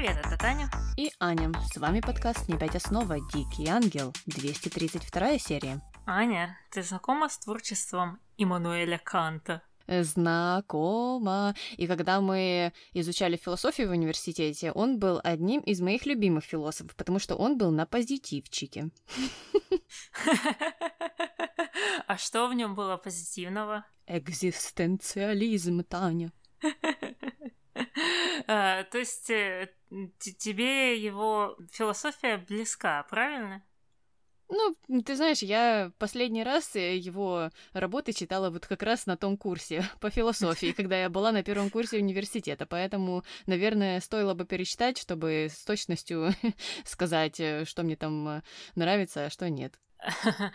Привет, это Таня. И Аня. С вами подкаст «Не пять основа. Дикий ангел». 232 серия. Аня, ты знакома с творчеством Иммануэля Канта? Знакома. И когда мы изучали философию в университете, он был одним из моих любимых философов, потому что он был на позитивчике. А что в нем было позитивного? Экзистенциализм, Таня. А, то есть э, тебе его философия близка, правильно? Ну, ты знаешь, я последний раз э, его работы читала вот как раз на том курсе по философии, когда я была на первом курсе университета, поэтому, наверное, стоило бы перечитать, чтобы с точностью сказать, э, что мне там нравится, а что нет.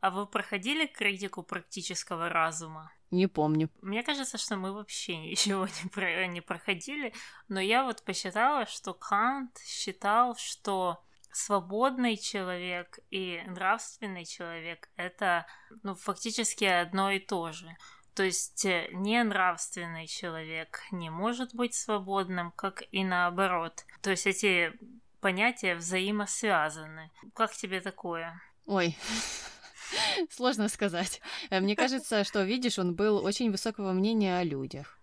А вы проходили критику практического разума? Не помню. Мне кажется, что мы вообще ничего не, про не проходили, но я вот посчитала, что Кант считал, что свободный человек и нравственный человек это ну, фактически одно и то же. То есть э, ненравственный человек не может быть свободным, как и наоборот. То есть эти понятия взаимосвязаны. Как тебе такое? Ой, Сложно сказать. Э, мне кажется, что, видишь, он был очень высокого мнения о людях.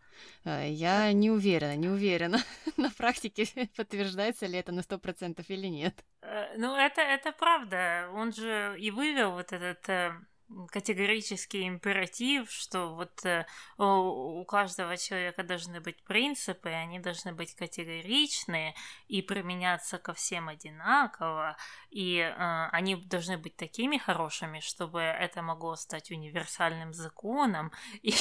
Э, я не уверена, не уверена на практике, подтверждается ли это на сто процентов или нет. Э, ну, это, это правда. Он же и вывел вот этот категорический императив, что вот э, у каждого человека должны быть принципы, они должны быть категоричные и применяться ко всем одинаково, и э, они должны быть такими хорошими, чтобы это могло стать универсальным законом, и,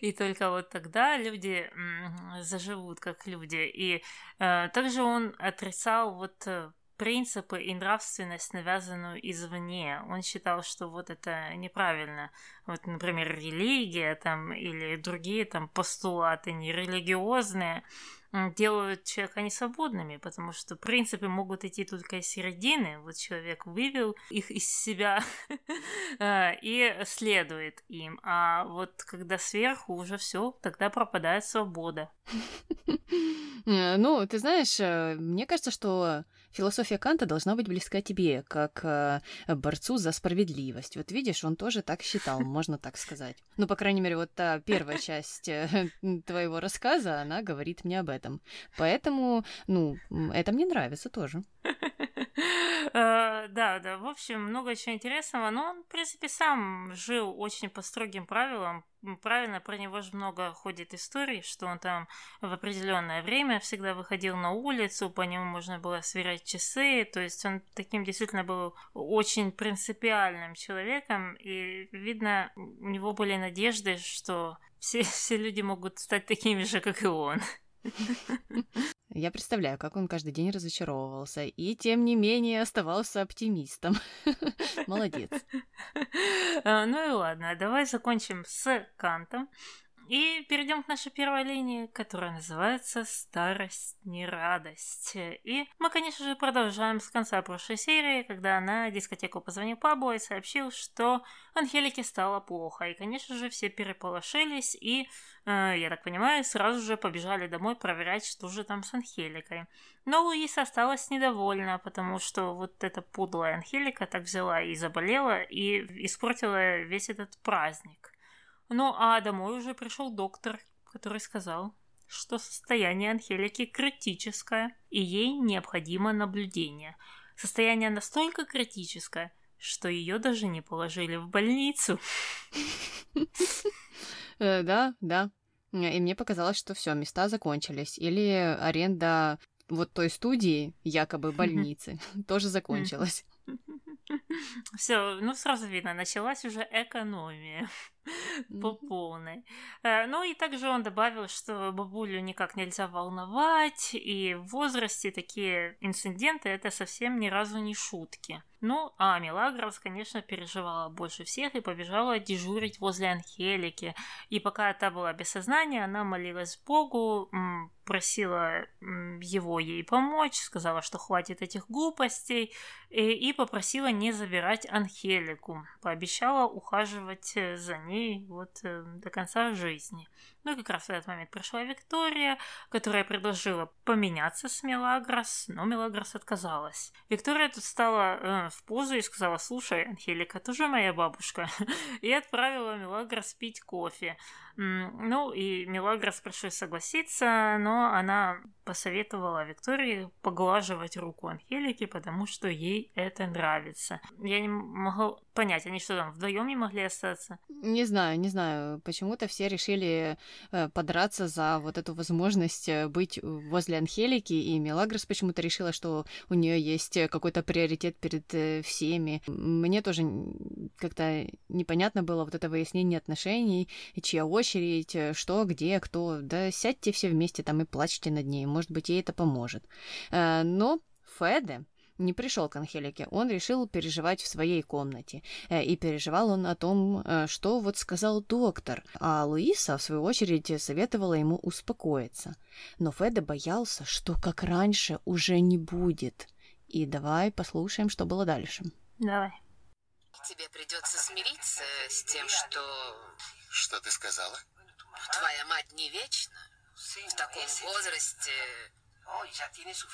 и только вот тогда люди заживут как люди. И э, также он отрицал вот э, принципы и нравственность, навязанную извне. Он считал, что вот это неправильно. Вот, например, религия там или другие там постулаты нерелигиозные делают человека несвободными, потому что принципы могут идти только из середины. Вот человек вывел их из себя э, и следует им. А вот когда сверху уже все, тогда пропадает свобода. Э, ну, ты знаешь, э, мне кажется, что философия Канта должна быть близка тебе, как борцу за справедливость. Вот видишь, он тоже так считал, можно так сказать. Ну, по крайней мере, вот та первая часть твоего рассказа, она говорит мне об этом. Поэтому, ну, это мне нравится тоже. Э, да, да, в общем, много чего интересного, но он, в принципе, сам жил очень по строгим правилам. Правильно, про него же много ходит историй, что он там в определенное время всегда выходил на улицу, по нему можно было сверять часы, то есть он таким действительно был очень принципиальным человеком, и видно, у него были надежды, что все, все люди могут стать такими же, как и он. Я представляю, как он каждый день разочаровывался, и тем не менее оставался оптимистом. Молодец. А, ну и ладно, давай закончим с Кантом. И перейдем к нашей первой линии, которая называется «Старость не радость». И мы, конечно же, продолжаем с конца прошлой серии, когда на дискотеку позвонил Пабло и сообщил, что Анхелике стало плохо. И, конечно же, все переполошились и, э, я так понимаю, сразу же побежали домой проверять, что же там с Анхеликой. Но Луиса осталась недовольна, потому что вот эта пудлая Анхелика так взяла и заболела, и испортила весь этот праздник. Ну а домой уже пришел доктор, который сказал, что состояние Анхелики критическое, и ей необходимо наблюдение. Состояние настолько критическое, что ее даже не положили в больницу. Э, да, да. И мне показалось, что все, места закончились. Или аренда вот той студии, якобы больницы, тоже закончилась. Все, ну сразу видно, началась уже экономия по полной. Э, ну и также он добавил, что бабулю никак нельзя волновать, и в возрасте такие инциденты это совсем ни разу не шутки. Ну, а Мелагрос, конечно, переживала больше всех и побежала дежурить возле Анхелики. И пока та была без сознания, она молилась Богу, просила его ей помочь, сказала, что хватит этих глупостей, и, и попросила не забирать Анхелику. Пообещала ухаживать э, за ней вот э, до конца жизни. Ну и как раз в этот момент пришла Виктория, которая предложила поменяться с Мелагрос, но Мелагрос отказалась. Виктория тут стала э, в позу и сказала, слушай, Анхелика, тоже моя бабушка, и отправила Мелагрос пить кофе. Ну и Мелагрос пришлось согласиться, но она посоветовала Виктории поглаживать руку Анхелики, потому что ей это нравится. Я не могу понять, они что там вдвоем не могли остаться? Не знаю, не знаю. Почему-то все решили подраться за вот эту возможность э, быть возле Анхелики, и Мелагрос почему-то решила, что у нее есть какой-то приоритет перед э, всеми. Мне тоже как-то непонятно было вот это выяснение отношений, чья очередь э, что, где, кто. Да сядьте все вместе там и плачьте над ней, может быть, ей это поможет. Э, но Феде не пришел к Анхелике, он решил переживать в своей комнате. Э, и переживал он о том, что вот сказал доктор, а Луиса, в свою очередь, советовала ему успокоиться. Но Феде боялся, что как раньше уже не будет. И давай послушаем, что было дальше. Давай. Тебе придется смириться с тем, что что ты сказала? Твоя мать не вечна. В таком возрасте...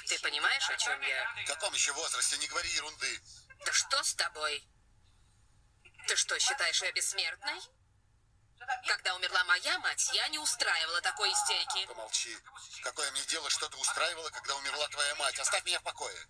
Ты понимаешь, о чем я? В каком еще возрасте? Не говори ерунды. Да что с тобой? Ты что, считаешь ее бессмертной? Когда умерла моя мать, я не устраивала такой истерики. Помолчи. Какое мне дело, что ты устраивала, когда умерла твоя мать? Оставь меня в покое.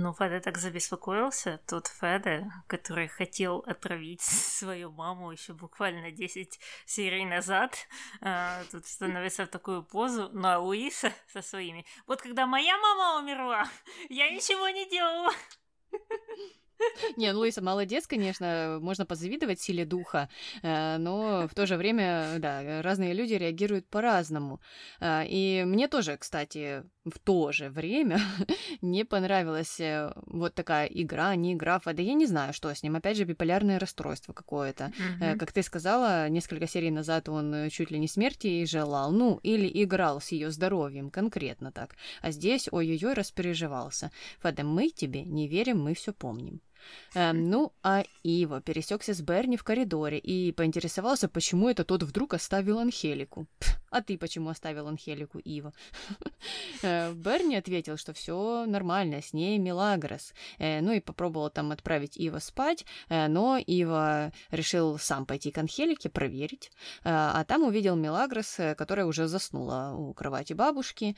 Ну, Феде так забеспокоился, тот Феде, который хотел отравить свою маму еще буквально 10 серий назад, а, тут становится в такую позу, ну а Луиса со своими. Вот когда моя мама умерла, я ничего не делала. Не, ну Луиса молодец, конечно, можно позавидовать силе духа, э, но в то же время, да, разные люди реагируют по-разному. Э, и мне тоже, кстати, в то же время не понравилась э, вот такая игра, не игра, да я не знаю, что с ним, опять же, биполярное расстройство какое-то. Mm-hmm. Как ты сказала, несколько серий назад он чуть ли не смерти ей желал, ну, или играл с ее здоровьем, конкретно так. А здесь, ой-ой-ой, распереживался. Фада, мы тебе не верим, мы все помним. Эм, ну, а Ива пересекся с Берни в коридоре и поинтересовался, почему это тот вдруг оставил Анхелику. А ты почему оставил Анхелику, Ива? Э, Берни ответил, что все нормально, с ней Милагрос. Э, ну и попробовал там отправить Ива спать, э, но Ива решил сам пойти к Анхелике проверить. А там увидел Милагрос, которая уже заснула у кровати бабушки.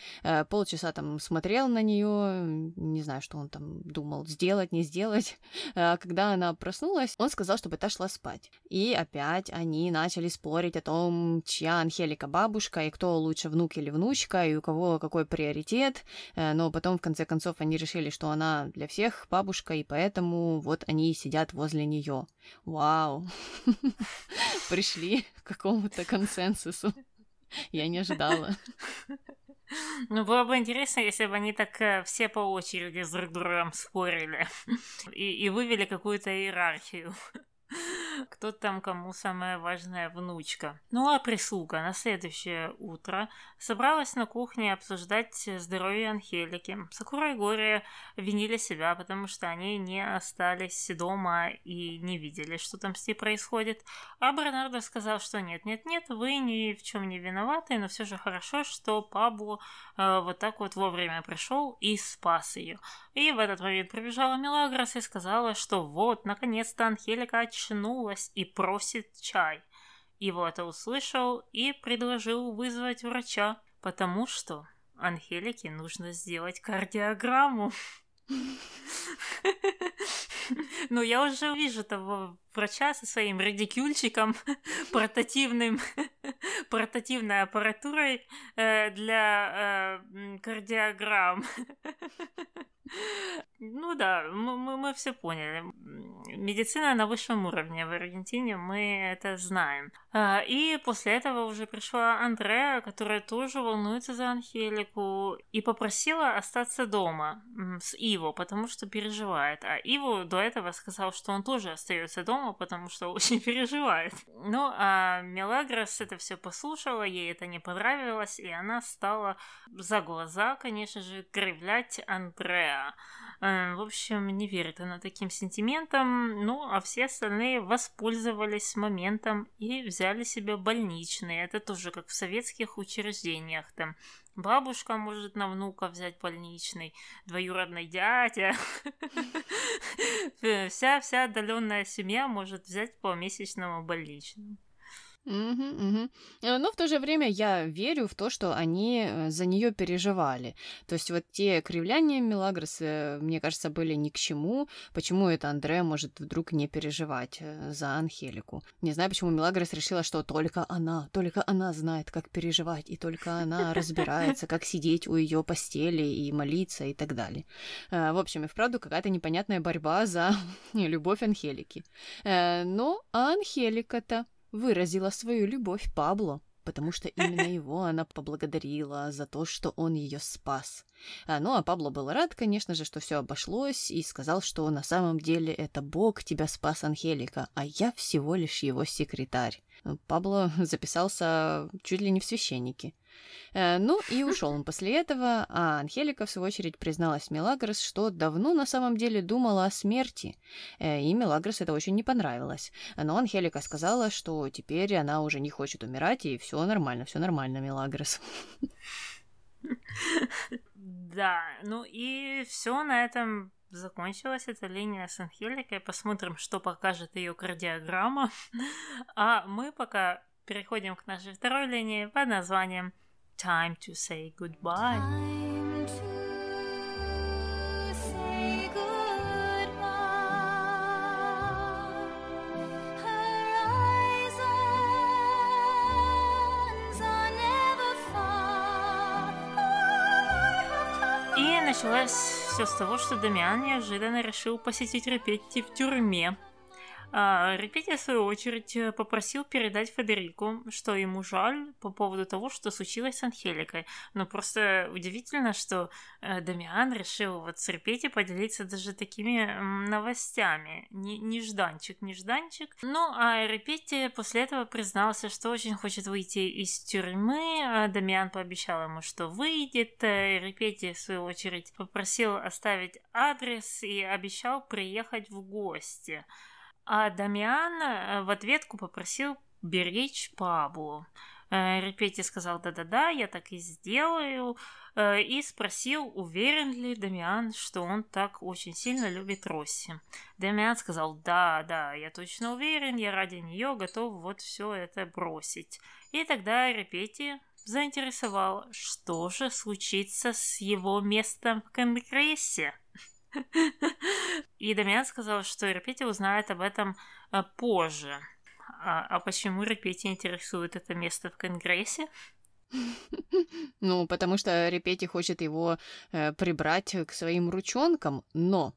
Полчаса там смотрел на нее, не знаю, что он там думал, сделать, не сделать. Когда она проснулась, он сказал, чтобы та шла спать. И опять они начали спорить о том, чья Анхелика бабушка, и кто лучше, внук или внучка, и у кого какой приоритет. Э, но потом, в конце концов, они решили, что она для всех бабушка, и поэтому вот они сидят возле нее. Вау! Пришли к какому-то консенсусу. Я не ожидала. Ну, было бы интересно, если бы они так э, все по очереди с друг другом спорили и, и вывели какую-то иерархию. Кто там кому самая важная внучка. Ну а прислуга на следующее утро собралась на кухне обсуждать здоровье Анхелики. Сакура и Горе винили себя, потому что они не остались дома и не видели, что там с ней происходит. А Бернардо сказал, что нет-нет-нет, вы ни в чем не виноваты, но все же хорошо, что Пабло э, вот так вот вовремя пришел и спас ее. И в этот момент прибежала Мелагрос и сказала, что вот, наконец-то Анхелика очнулась и просит чай. Его это услышал и предложил вызвать врача, потому что Анхелике нужно сделать кардиограмму. Ну, я уже вижу того врача со своим радикюльчиком, портативным, портативной аппаратурой э, для э, кардиограмм. Ну да, мы, мы, мы все поняли. Медицина на высшем уровне в Аргентине, мы это знаем. А, и после этого уже пришла Андреа, которая тоже волнуется за Анхелику, и попросила остаться дома с Иво, потому что переживает. А Иво до этого сказал, что он тоже остается дома, потому что очень переживает. Ну, а Мелагрос это все послушала, ей это не понравилось, и она стала за глаза, конечно же, кривлять Андреа. Э, в общем, не верит она таким сентиментам, ну, а все остальные воспользовались моментом и взяли себе больничные. Это тоже как в советских учреждениях, там бабушка может на внука взять больничный, двоюродный дядя. Вся, вся отдаленная семья может взять по месячному больничному. Угу, угу. Но в то же время я верю в то, что они э, за нее переживали. То есть вот те кривляния Мелагрос, э, мне кажется, были ни к чему. Почему это Андре может вдруг не переживать э, за Анхелику? Не знаю, почему Мелагрос решила, что только она, только она знает, как переживать, и только она разбирается, как сидеть у ее постели и молиться и так далее. В общем, и вправду какая-то непонятная борьба за любовь Анхелики. Но Анхелика-то выразила свою любовь Пабло, потому что именно его она поблагодарила за то, что он ее спас. А, ну, а Пабло был рад, конечно же, что все обошлось, и сказал, что на самом деле это Бог тебя спас, Анхелика, а я всего лишь его секретарь. Пабло записался чуть ли не в священники. Э, ну и ушел он после этого, а Анхелика, в свою очередь, призналась Мелагрос, что давно на самом деле думала о смерти, э, и Мелагрос это очень не понравилось. Но Анхелика сказала, что теперь она уже не хочет умирать, и все нормально, все нормально, Мелагрос. Да, ну и все на этом закончилась эта линия с Анхеликой. Посмотрим, что покажет ее кардиограмма. А мы пока переходим к нашей второй линии под названием Time to say goodbye. И началось все с того, что Дамиан неожиданно решил посетить Репетти в тюрьме. А, Репетти, в свою очередь, э, попросил передать Федерику, что ему жаль по поводу того, что случилось с Анхеликой. Но просто удивительно, что э, Дамиан решил вот с Репетти поделиться даже такими новостями. Нежданчик, нежданчик. Ну, а Репетти после этого признался, что очень хочет выйти из тюрьмы. А Дамиан пообещал ему, что выйдет. Э, Репетти, в свою очередь, попросил оставить адрес и обещал приехать в гости. А Дамиан э, в ответку попросил беречь Паблу. Э, Репетти сказал «да-да-да, я так и сделаю», э, и спросил, уверен ли Дамиан, что он так очень сильно любит Росси. Дамиан сказал «да-да, я точно уверен, я ради нее готов вот все это бросить». И тогда Репетти заинтересовал, что же случится с его местом в Конгрессе. И Дамиан сказал, что Репети узнает об этом э, позже. А, а почему Репети интересует это место в Конгрессе? Ну, потому что Репети хочет его э, прибрать к своим ручонкам, но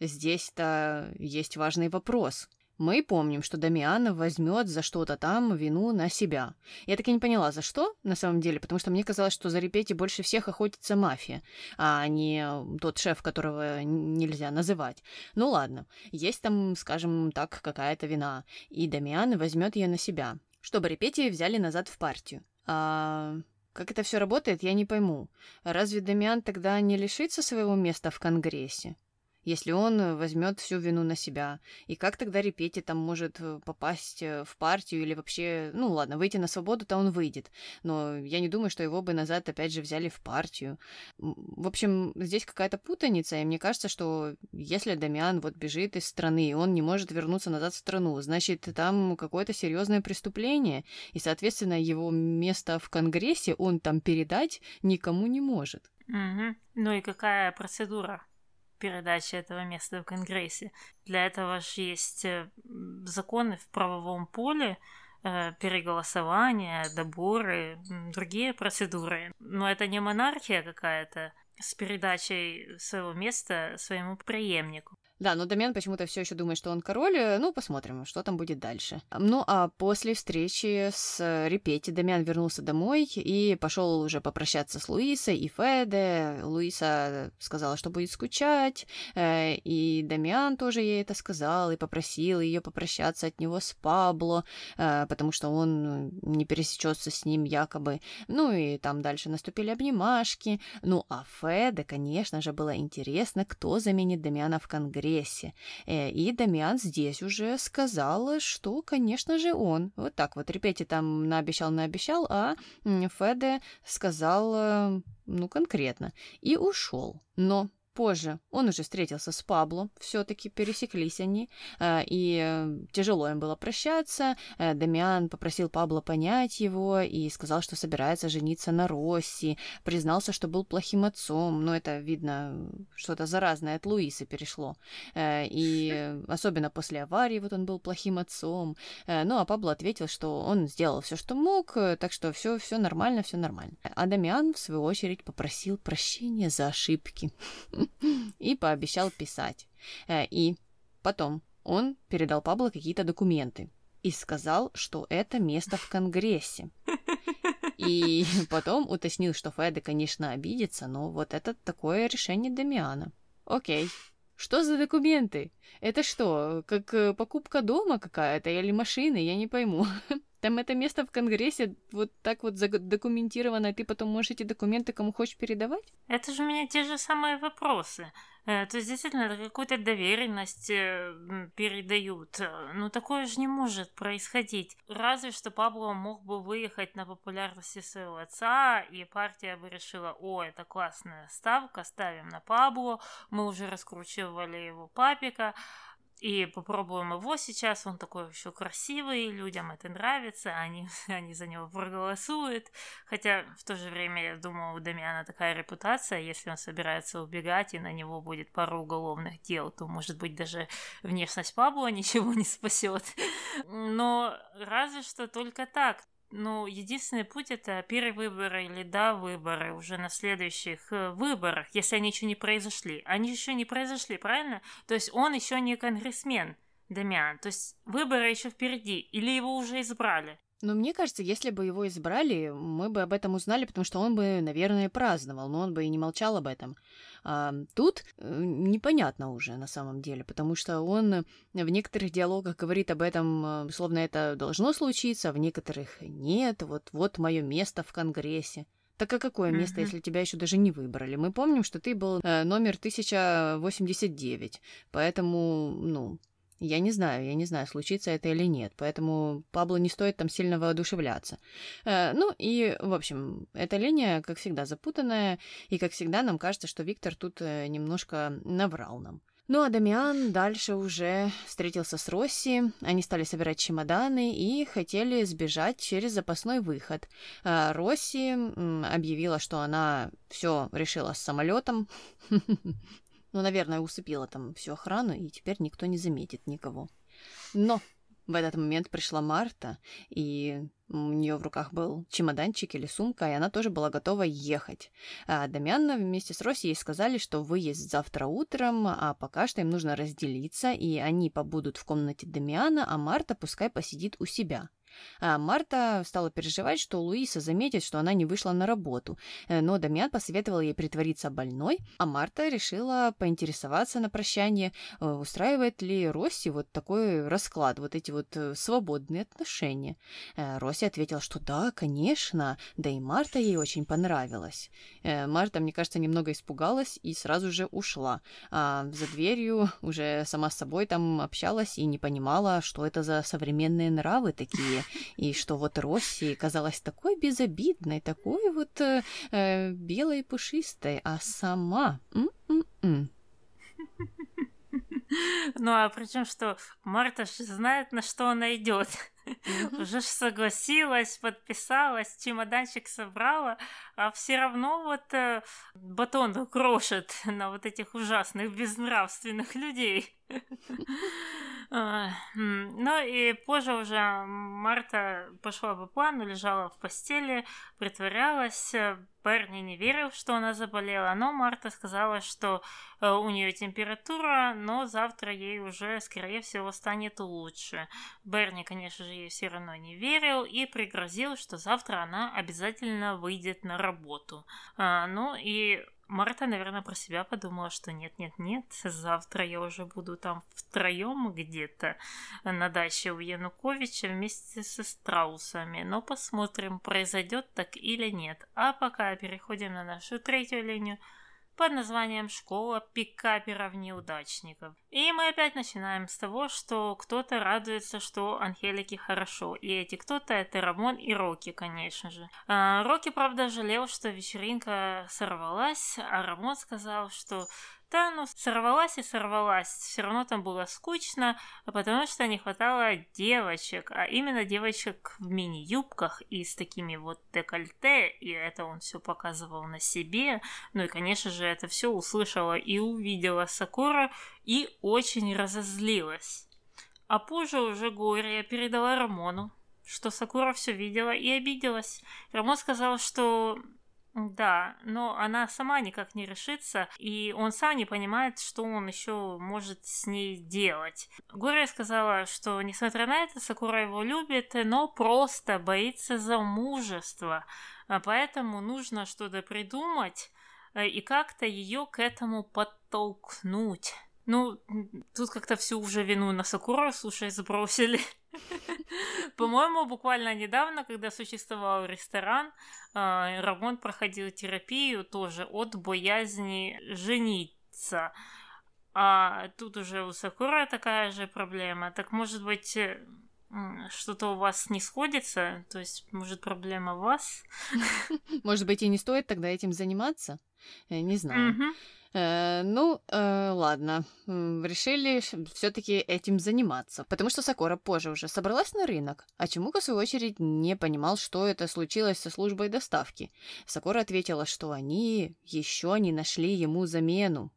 здесь-то есть важный вопрос. Мы помним, что Дамиан возьмет за что-то там вину на себя. Я так и не поняла, за что на самом деле, потому что мне казалось, что за Репети больше всех охотится мафия, а не тот шеф, которого нельзя называть. Ну ладно, есть там, скажем так, какая-то вина, и Дамиан возьмет ее на себя, чтобы Репети взяли назад в партию. А как это все работает, я не пойму. Разве Дамиан тогда не лишится своего места в Конгрессе? Если он э, возьмет всю вину на себя. И как тогда Репети там может э, попасть э, в партию или вообще, ну ладно, выйти на свободу-то он выйдет. Но я не думаю, что его бы назад опять же взяли в партию. В общем, здесь какая-то путаница, и мне кажется, что если Дамиан вот бежит из страны, и он не может вернуться назад в страну, значит, там какое-то серьезное преступление, и, соответственно, его место в Конгрессе он там передать никому не может. Угу. Ну и какая процедура передачи этого места в Конгрессе. Для этого же есть э, законы в правовом поле, э, переголосование, доборы, другие процедуры. Но это не монархия какая-то с передачей своего места своему преемнику. Да, но Дамиан почему-то все еще думает, что он король. Э, ну, посмотрим, что там будет дальше. Ну, а после встречи с Репети Дамиан вернулся домой и пошел уже попрощаться с Луисой и Феде. Луиса сказала, что будет скучать, э, и Дамиан тоже ей это сказал и попросил ее попрощаться от него с Пабло, э, потому что он не пересечется с ним якобы. Ну и там дальше наступили обнимашки. Ну, а Феде, конечно же, было интересно, кто заменит Дамиана в Конгрессе прессе. Э, и Дамиан здесь уже сказал, что, конечно же, он. Вот так вот. Репети там наобещал, наобещал, а Феде сказал, ну, конкретно. И ушел. Но Позже он уже встретился с Пабло, все-таки пересеклись они, э, и э, тяжело им было прощаться. Э, Дамиан попросил Пабло понять его и сказал, что собирается жениться на Росси, признался, что был плохим отцом, но это, видно, что-то заразное от Луисы перешло. И особенно после аварии вот он был плохим отцом. Ну, а Пабло ответил, что он сделал все, что мог, так что все, все нормально, все нормально. А Дамиан, в свою очередь, попросил прощения за ошибки. и пообещал писать. Э, и потом он передал Пабло какие-то документы и сказал, что это место в Конгрессе. И потом уточнил, что Феда, конечно, обидится, но вот это такое решение Дамиана. Окей. Что за документы? Это что, как э, покупка дома какая-то или машины? Я не пойму. Там это место в Конгрессе вот так вот задокументировано, и ты потом можешь эти документы кому хочешь передавать? Это же у меня те же самые вопросы. Э, то есть, действительно, какую-то доверенность э, передают. Ну, такое же не может происходить. Разве что Пабло мог бы выехать на популярности своего отца, и партия бы решила, о, это классная ставка, ставим на Пабло, мы уже раскручивали его папика, и попробуем его сейчас, он такой еще красивый, людям это нравится, они, они за него проголосуют. Хотя в то же время, я думаю, у Дамиана такая репутация, если он собирается убегать и на него будет пару уголовных дел, то, может быть, даже внешность Пабло ничего не спасет. Но разве что только так. Ну, единственный путь это перевыборы или да выборы уже на следующих э, выборах, если они еще не произошли. Они еще не произошли, правильно? То есть он еще не конгрессмен, Дамиан. То есть выборы еще впереди, или его уже избрали. Но мне кажется, если бы его избрали, мы бы об этом узнали, потому что он бы, наверное, праздновал, но он бы и не молчал об этом. А тут э, непонятно уже на самом деле, потому что он в некоторых диалогах говорит об этом, э, словно это должно случиться, а в некоторых нет. Вот, вот мое место в Конгрессе. Так а какое mm-hmm. место, если тебя еще даже не выбрали? Мы помним, что ты был э, номер 1089, поэтому, ну, я не знаю, я не знаю, случится это или нет, поэтому Пабло не стоит там сильно воодушевляться. Э, ну и, в общем, эта линия, как всегда, запутанная, и, как всегда, нам кажется, что Виктор тут э, немножко наврал нам. Ну а Дамиан дальше уже встретился с Росси, они стали собирать чемоданы и хотели сбежать через запасной выход. Э, Росси объявила, что она все решила с самолетом. Ну, наверное, усыпила там всю охрану, и теперь никто не заметит никого. Но в этот момент пришла Марта, и у нее в руках был чемоданчик или сумка, и она тоже была готова ехать. А Дамьяна вместе с Роси ей сказали, что выезд завтра утром, а пока что им нужно разделиться, и они побудут в комнате Дамиана, а Марта пускай посидит у себя. А Марта стала переживать, что Луиса заметит, что она не вышла на работу, э, но Дамиан посоветовал ей притвориться больной, а Марта решила поинтересоваться на прощание, э, устраивает ли Росси вот такой расклад, вот эти вот э, свободные отношения. Росси ответила, что да, конечно, да и Марта ей очень понравилась. Марта, мне кажется, немного испугалась и сразу же ушла, а за дверью уже сама с собой там общалась и не понимала, что это за современные нравы такие, и что вот Росси казалась такой безобидной, такой вот э, э белой и пушистой, а сама... М-м-м. Ну а причем что Марта же знает, на что она идет. Уже согласилась, подписалась, чемоданчик собрала, а все равно вот э, батон крошит на вот этих ужасных безнравственных людей. Ну и позже уже Марта пошла по плану, лежала в постели, притворялась. Берни не верил, что она заболела, но Марта сказала, что э, у нее температура, но завтра ей уже, скорее всего, станет лучше. Берни, конечно же, ей все равно не верил и пригрозил, что завтра она обязательно выйдет на работу. А, ну и Марта, наверное, про себя подумала, что нет-нет-нет, завтра я уже буду там втроем где-то на даче у Януковича вместе со страусами. Но посмотрим, произойдет так или нет. А пока переходим на нашу третью линию – под названием «Школа пикаперов-неудачников». И мы опять начинаем с того, что кто-то радуется, что Анхелике хорошо. И эти кто-то — это Рамон и Рокки, конечно же. А, Рокки, правда, жалел, что вечеринка сорвалась, а Рамон сказал, что да, ну, сорвалась и сорвалась. Все равно там было скучно, потому что не хватало девочек, а именно девочек в мини-юбках и с такими вот декольте, и это он все показывал на себе. Ну и, конечно же, это все услышала и увидела Сакура и очень разозлилась. А позже уже Глория передала Рамону, что Сакура все видела и обиделась. Рамон сказал, что да, но она сама никак не решится, и он сам не понимает, что он еще может с ней делать. Гория сказала, что несмотря на это, Сакура его любит, но просто боится замужества, поэтому нужно что-то придумать э, и как-то ее к этому подтолкнуть. Ну, тут как-то всю уже вину на Сакуру, слушай, сбросили. По-моему, буквально недавно, когда существовал ресторан, а, Рамон проходил терапию тоже от боязни жениться. А тут уже у Сакура такая же проблема. Так может быть, э, что-то у вас не сходится? То есть, может, проблема у вас? Может быть, и не стоит тогда этим заниматься? Я не знаю. Э, ну, э, ладно, решили все-таки этим заниматься, потому что Сакора позже уже собралась на рынок, а Чемука, в свою очередь, не понимал, что это случилось со службой доставки. Сакора ответила, что они еще не нашли ему замену.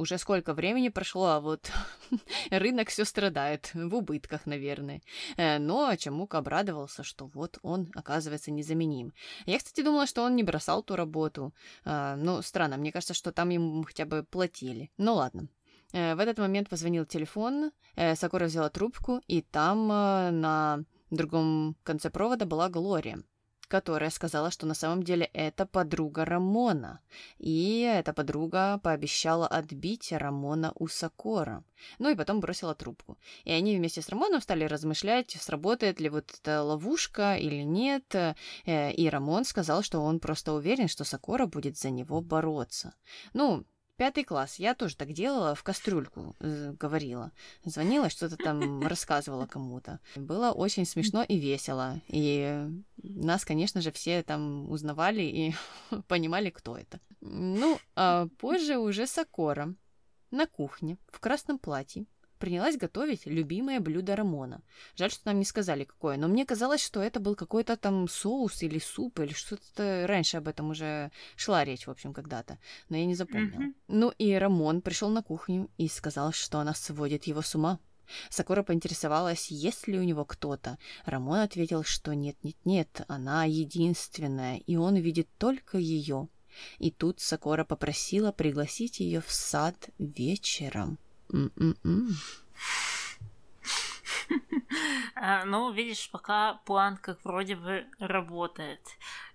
Уже сколько времени прошло, а вот рынок все страдает, в убытках, наверное. Э, но Чамук обрадовался, что вот он, оказывается, незаменим. Я, кстати, думала, что он не бросал ту работу. Ну, странно, мне кажется, что там ему хотя бы платили. Ну, ладно. Э, в этот момент позвонил телефон, Сакура взяла трубку, и там на другом конце провода была Глория которая сказала, что на самом деле это подруга Рамона. И эта подруга пообещала отбить Рамона у Сокора. Ну и потом бросила трубку. И они вместе с Рамоном стали размышлять, сработает ли вот эта ловушка или нет. Э, и Рамон сказал, что он просто уверен, что Сокора будет за него бороться. Ну, Пятый класс. Я тоже так делала, в кастрюльку э, говорила. Звонила, что-то там рассказывала кому-то. Было очень смешно и весело. И нас, конечно же, все там узнавали и понимали, кто это. Ну, а позже уже Сокора на кухне в красном платье принялась готовить любимое блюдо Рамона. Жаль, что нам не сказали, какое, но мне казалось, что это был какой-то там соус или суп, или что-то раньше об этом уже шла речь, в общем, когда-то, но я не запомнила. Mm-hmm. Ну и Рамон пришел на кухню и сказал, что она сводит его с ума. Сакура поинтересовалась, есть ли у него кто-то. Рамон ответил, что нет-нет-нет, она единственная, и он видит только ее. И тут Сакора попросила пригласить ее в сад вечером. А, ну, видишь, пока план как вроде бы работает.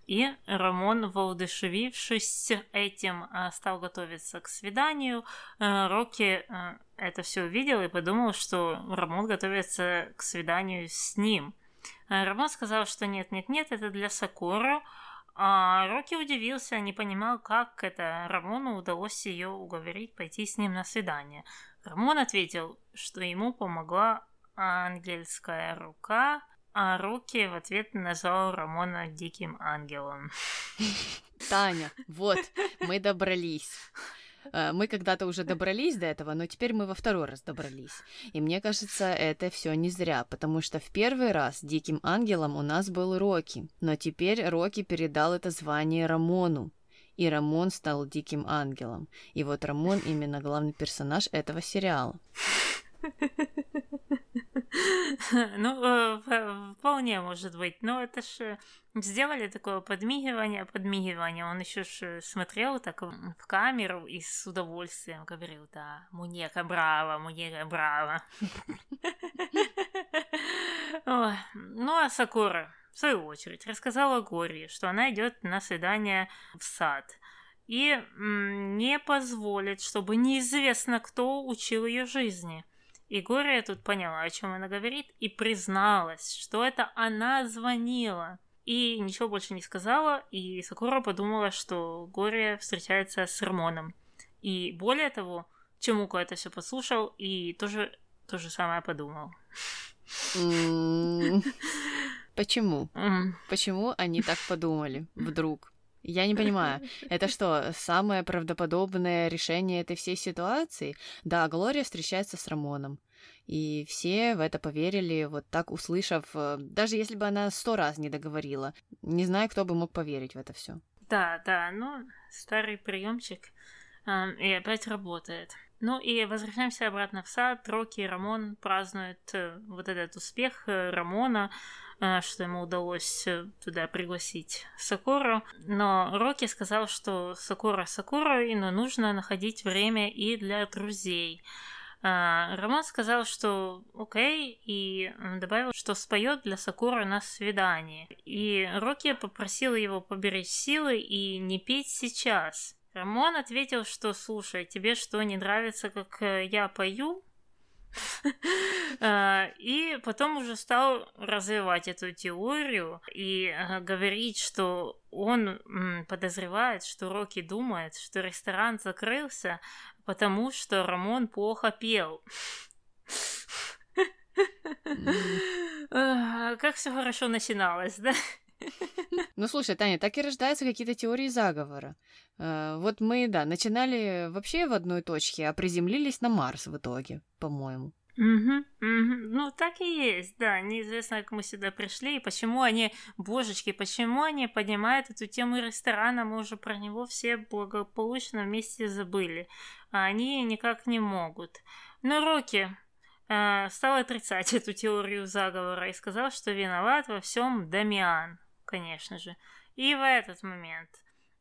И Рамон, воодушевившись этим, а, стал готовиться к свиданию. А, Рокки это все увидел и подумал, что Рамон готовится к свиданию с ним. Рамон сказал, что нет-нет-нет, это для Сакура, а Рокки удивился, не понимал, как это Рамону удалось ее уговорить пойти с ним на свидание. Рамон ответил, что ему помогла ангельская рука, а руки в ответ назвал Рамона диким ангелом. Таня, вот, мы добрались. Э, мы когда-то уже добрались до этого, но теперь мы во второй раз добрались. И мне кажется, это все не зря, потому что в первый раз диким ангелом у нас был Рокки, но теперь Рокки передал это звание Рамону и Рамон стал диким ангелом. И вот Рамон именно главный персонаж этого сериала. Ну, э, вполне может быть. Но это ж э, сделали такое подмигивание, подмигивание. Он еще ж смотрел так в камеру и с удовольствием говорил, да, Мунека браво, Мунека браво. Ну, а Сакура, в свою очередь, рассказала Гори, что она идет на свидание в сад и не позволит, чтобы неизвестно кто учил ее жизни – и Гория тут поняла, о чем она говорит, и призналась, что это она звонила. И ничего больше не сказала, и Сакура подумала, что Гория встречается с Рамоном. И более того, Чемуко это все послушал и тоже то же самое подумал. Почему? Почему они так подумали вдруг? Я не понимаю, это что, самое правдоподобное решение этой всей ситуации? Да, Глория встречается с Рамоном. И все в это поверили, вот так услышав, э, даже если бы она сто раз не договорила. Не знаю, кто бы мог поверить в это все. Да, да, ну, старый приемчик э, и опять работает. Ну и возвращаемся обратно в сад. Рокки и Рамон празднуют э, вот этот успех э, Рамона, э, что ему удалось э, туда пригласить Сакуру. Но Рокки сказал, что Сакура Сакура, но нужно находить время и для друзей. А, Рамон сказал, что окей, и добавил, что споет для Сакуры на свидании. И Рокки попросил его поберечь силы и не петь сейчас. Рамон ответил, что слушай, тебе что, не нравится, как э, я пою? А, и потом уже стал развивать эту теорию и э, говорить, что он подозревает, что Рокки думает, что ресторан закрылся, потому что Рамон плохо пел. Как все хорошо начиналось, да? Ну, слушай, Таня, так и рождаются какие-то теории заговора. Э, вот мы, да, начинали вообще в одной точке, а приземлились на Марс в итоге, по-моему. Угу, угу. Ну, так и есть, да. Неизвестно, как мы сюда пришли, и почему они, божечки, почему они поднимают эту тему ресторана, мы уже про него все благополучно вместе забыли, а они никак не могут. Но Рокки э, стал отрицать эту теорию заговора и сказал, что виноват во всем Дамиан, конечно же. И в этот момент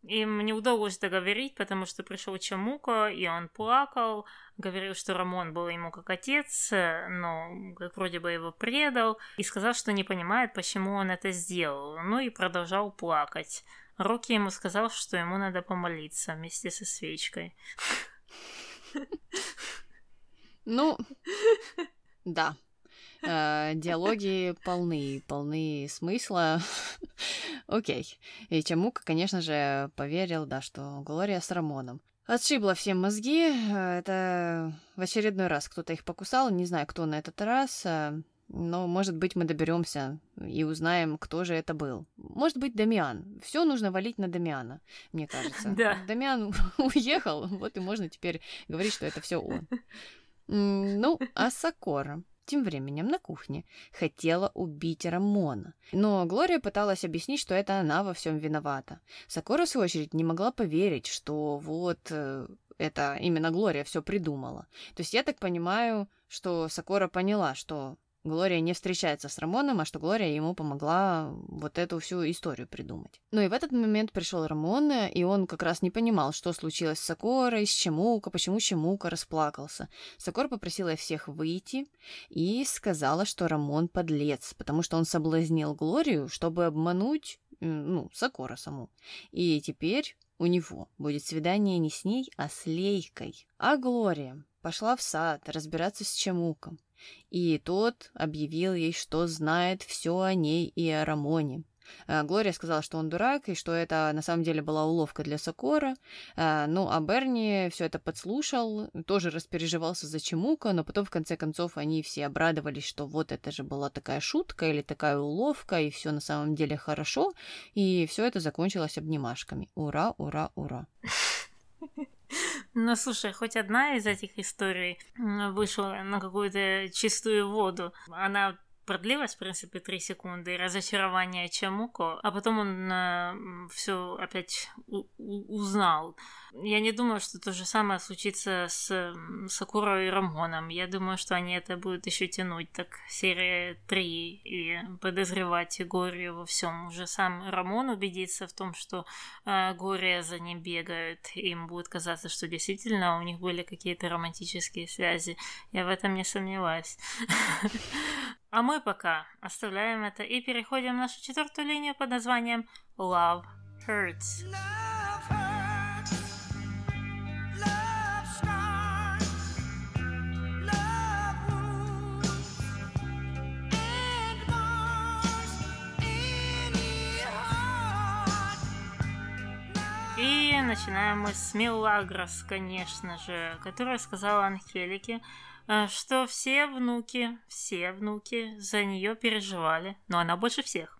им не удалось договорить, потому что пришел Чамука, и он плакал, говорил, что Рамон был ему как отец, но как вроде бы его предал, и сказал, что не понимает, почему он это сделал, ну и продолжал плакать. Рокки ему сказал, что ему надо помолиться вместе со свечкой. Ну, да, Э, диалоги полны, полны смысла. Окей. И Чамука, конечно же, поверил, да, что Глория с Рамоном. Отшибла всем мозги. Э, это в очередной раз кто-то их покусал. Не знаю, кто на этот раз. Э, но, может быть, мы доберемся и узнаем, кто же это был. Может быть, Дамиан. Все нужно валить на Дамиана, мне кажется. Да. Дамиан уехал, вот и можно теперь говорить, что это все он. Ну, а Сакора? Тем временем на кухне хотела убить Рамона. Но Глория пыталась объяснить, что это она во всем виновата. Сакора, в свою очередь, не могла поверить, что вот э, это именно Глория все придумала. То есть я так понимаю, что Сакора поняла, что Глория не встречается с Рамоном, а что Глория ему помогла вот эту всю историю придумать. Ну и в этот момент пришел Рамон, и он как раз не понимал, что случилось с Сокорой, с Чемука, почему Чемука расплакался. Сокор попросила всех выйти и сказала, что Рамон подлец, потому что он соблазнил Глорию, чтобы обмануть, ну, Сокора саму. И теперь у него будет свидание не с ней, а с Лейкой. А Глория пошла в сад разбираться с Чемуком и тот объявил ей, что знает все о ней и о Рамоне. А, Глория сказала, что он дурак, и что это на самом деле была уловка для Сокора. А, ну, а Берни все это подслушал, тоже распереживался за Чемука, но потом, в конце концов, они все обрадовались, что вот это же была такая шутка или такая уловка, и все на самом деле хорошо, и все это закончилось обнимашками. Ура, ура, ура. Ну, слушай, хоть одна из этих историй вышла на какую-то чистую воду. Она продлилось, в принципе, три секунды, разочарование Чамуко, а потом он э, все опять узнал. Я не думаю, что то же самое случится с Сакурой и Рамоном. Я думаю, что они это будут еще тянуть, так серия 3 и подозревать Горию во всем. Уже сам Рамон убедится в том, что э, Гория за ним бегает, и им будет казаться, что действительно у них были какие-то романтические связи. Я в этом не сомневаюсь. А мы пока оставляем это и переходим в нашу четвертую линию под названием Love Hurts. И начинаем мы с Мелагрос, конечно же, которая сказала Анхелике, э, что все внуки, все внуки за нее переживали, но она больше всех.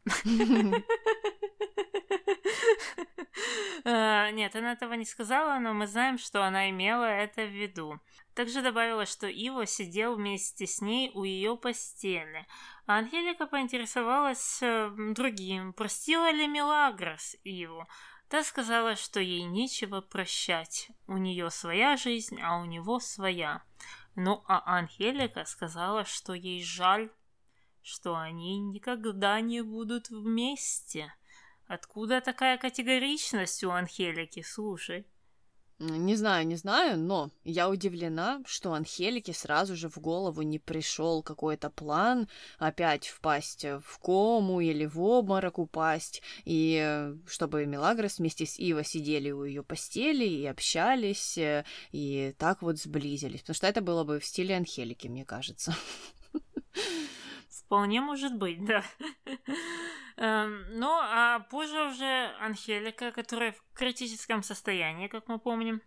Э, нет, она этого не сказала, но мы знаем, что она имела это в виду. Также добавила, что Иво сидел вместе с ней у ее постели. А Ангелика поинтересовалась э, другим, простила ли Мелагрос Иву. Та сказала, что ей нечего прощать. У нее своя жизнь, а у него своя. Ну а Анхелика сказала, что ей жаль, что они никогда не будут вместе. Откуда такая категоричность у Анхелики, слушай? Не знаю, не знаю, но я удивлена, что Анхелике сразу же в голову не пришел какой-то план опять впасть в кому или в обморок упасть, и чтобы Мелагрос вместе с Ива сидели у ее постели и общались, э, и так вот сблизились, потому что это было бы в стиле Анхелики, мне кажется. Вполне может быть, да. Эм, ну, а позже уже Анхелика, которая в критическом состоянии, как мы помним,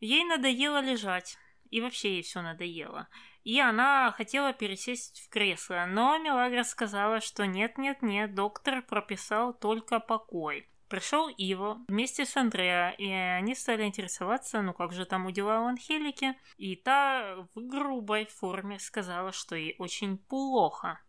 ей надоело лежать. И вообще ей все надоело. И она хотела пересесть в кресло, но Мелагра сказала, что нет-нет-нет, доктор прописал только покой. Пришел Иво вместе с Андреа, и они стали интересоваться, ну как же там у дела у Анхелики. И та в грубой форме сказала, что ей очень плохо.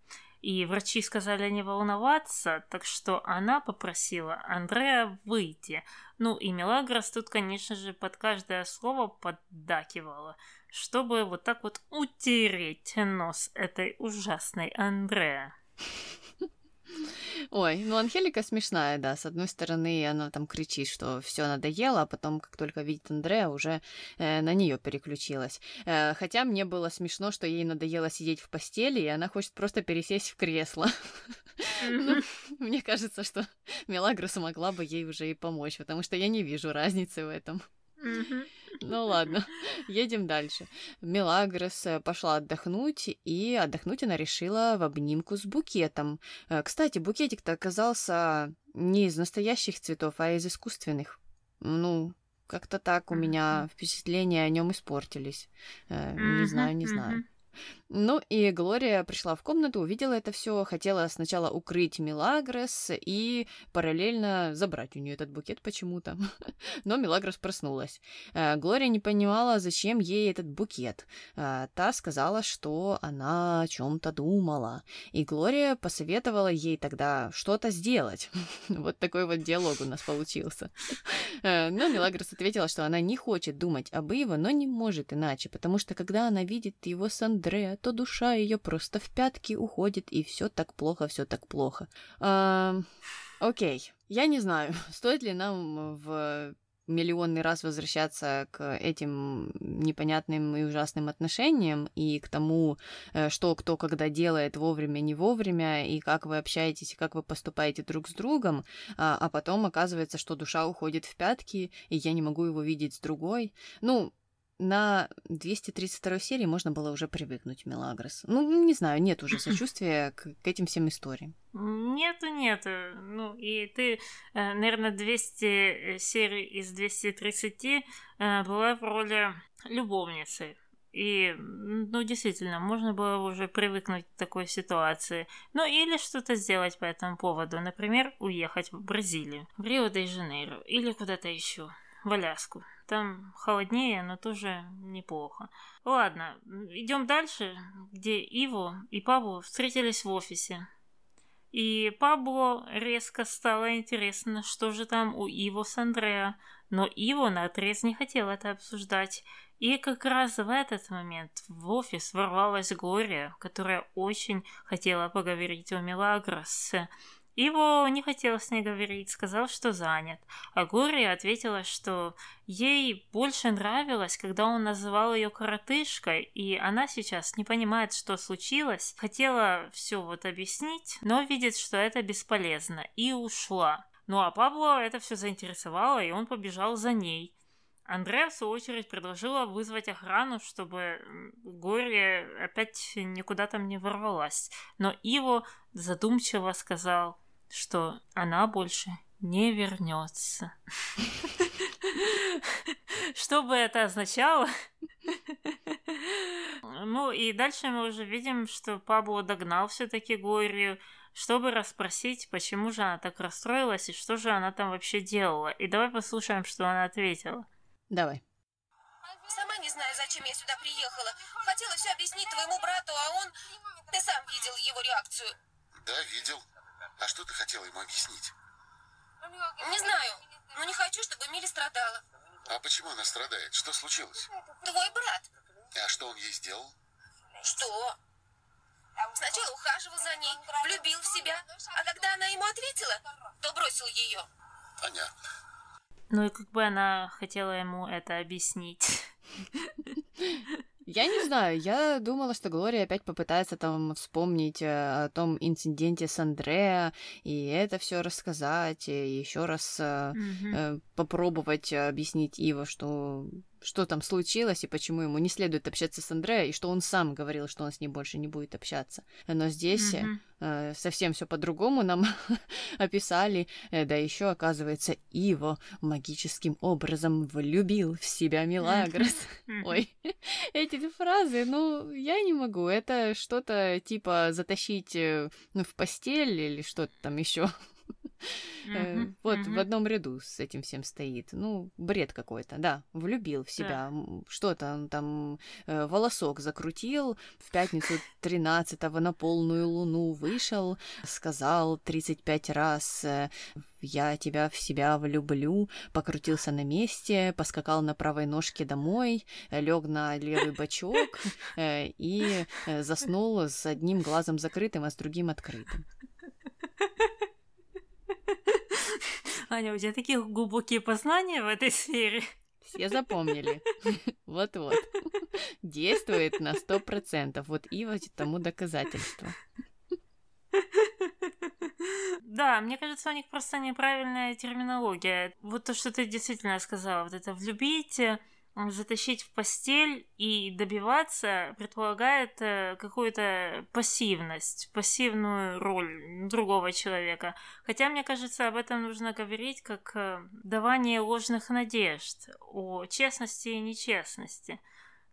И врачи сказали не волноваться, так что она попросила Андрея выйти. Ну и Мелагрос тут, конечно же, под каждое слово поддакивала, чтобы вот так вот утереть нос этой ужасной Андрея. Ой, ну Анхелика смешная, да. С одной стороны, она там кричит, что все надоело, а потом, как только видит Андрея, уже э, на нее переключилась. Э, хотя мне было смешно, что ей надоело сидеть в постели, и она хочет просто пересесть в кресло. Ну, мне кажется, что Мелагроса могла бы ей уже и помочь, потому что я не вижу разницы в этом. Ну ладно, едем дальше. Мелагрос э, пошла отдохнуть, и отдохнуть она решила в обнимку с букетом. Э, кстати, букетик-то оказался не из настоящих цветов, а из искусственных. Ну, как-то так у меня впечатления о нем испортились. Э, не знаю, не знаю. Ну и Глория пришла в комнату, увидела это все, хотела сначала укрыть Милагрос и параллельно забрать у нее этот букет почему-то. Но Милагрос проснулась. Э, Глория не понимала, зачем ей этот букет. Э, та сказала, что она о чем-то думала. И Глория посоветовала ей тогда что-то сделать. Вот такой вот диалог у нас получился. Э, но Милагрос ответила, что она не хочет думать об Иво, но не может иначе, потому что когда она видит его с Андреа, то душа ее просто в пятки уходит, и все так плохо, все так плохо. А, окей, я не знаю, стоит ли нам в миллионный раз возвращаться к этим непонятным и ужасным отношениям и к тому, э, что кто когда делает вовремя, не вовремя, и как вы общаетесь, и как вы поступаете друг с другом, а, а потом оказывается, что душа уходит в пятки, и я не могу его видеть с другой. Ну, на 232 серии можно было уже привыкнуть, Мелагрос. Ну, не знаю, нет уже сочувствия к, к этим всем историям. Нету, нету. Ну, и ты, э, наверное, 200 серий из 230 э, была в роли любовницы. И, ну, действительно, можно было уже привыкнуть к такой ситуации. Ну, или что-то сделать по этому поводу. Например, уехать в Бразилию, в Рио-де-Жанейро или куда-то еще. В Аляску. Там холоднее, но тоже неплохо. Ладно, идем дальше, где Иво и Пабло встретились в офисе. И Пабло резко стало интересно, что же там у Иво с Андреа, но Иво наотрез не хотел это обсуждать. И как раз в этот момент в офис ворвалась Глория, которая очень хотела поговорить о Мелагрос. Иво не хотел с ней говорить, сказал, что занят. А Глория ответила, что ей больше нравилось, когда он называл ее коротышкой, и она сейчас не понимает, что случилось. Хотела все вот объяснить, но видит, что это бесполезно, и ушла. Ну а Пабло это все заинтересовало, и он побежал за ней. Андреа, в свою очередь, предложила вызвать охрану, чтобы Горе опять никуда там не ворвалась. Но Иво задумчиво сказал, что она больше не вернется. Что бы это означало? Ну и дальше мы уже видим, что Пабло догнал все-таки Глорию, чтобы расспросить, почему же она так расстроилась и что же она там вообще делала. И давай послушаем, что она ответила. Давай. Сама не знаю, зачем я сюда приехала. Хотела все объяснить твоему брату, а он... Ты сам видел его реакцию. Да, видел. А что ты хотела ему объяснить? Не знаю, но не хочу, чтобы Милли страдала. А почему она страдает? Что случилось? Твой брат. А что он ей сделал? Что? Сначала ухаживал за ней, влюбил в себя, а когда она ему ответила, то бросил ее. Понятно. Ну и как бы она хотела ему это объяснить. Я не знаю, я думала, что Глория опять попытается там вспомнить э, о том инциденте с Андреа и это все рассказать, и еще раз mm-hmm. попробовать объяснить Ива, что что там случилось и почему ему не следует общаться с Андреа, и что он сам говорил, что он с ним больше не будет общаться. Но здесь mm-hmm. э, совсем все по-другому нам описали, э, да еще, оказывается, Иво магическим образом влюбил в себя Милагрос. Mm-hmm. Ой, эти фразы, ну, я не могу, это что-то типа затащить э, в постель или что-то там еще. Uh-huh, вот в одном ряду с этим всем стоит. Ну, бред какой-то, да. Влюбил в себя. Что-то он там э, волосок закрутил. В пятницу 13-го на полную луну вышел, сказал 35 раз э, я тебя в себя влюблю, покрутился на месте, поскакал на правой ножке домой, лег на левый бочок э, и э, заснул с одним глазом закрытым, а с другим открытым. Аня, у тебя такие глубокие познания в этой сфере. Все запомнили. Вот-вот. Действует на сто процентов. Вот Ива тому доказательство. Да, мне кажется, у них просто неправильная терминология. Вот то, что ты действительно сказала, вот это влюбить, затащить в постель и добиваться предполагает э, какую-то пассивность, пассивную роль другого человека. Хотя, мне кажется, об этом нужно говорить как э, давание ложных надежд о честности и нечестности.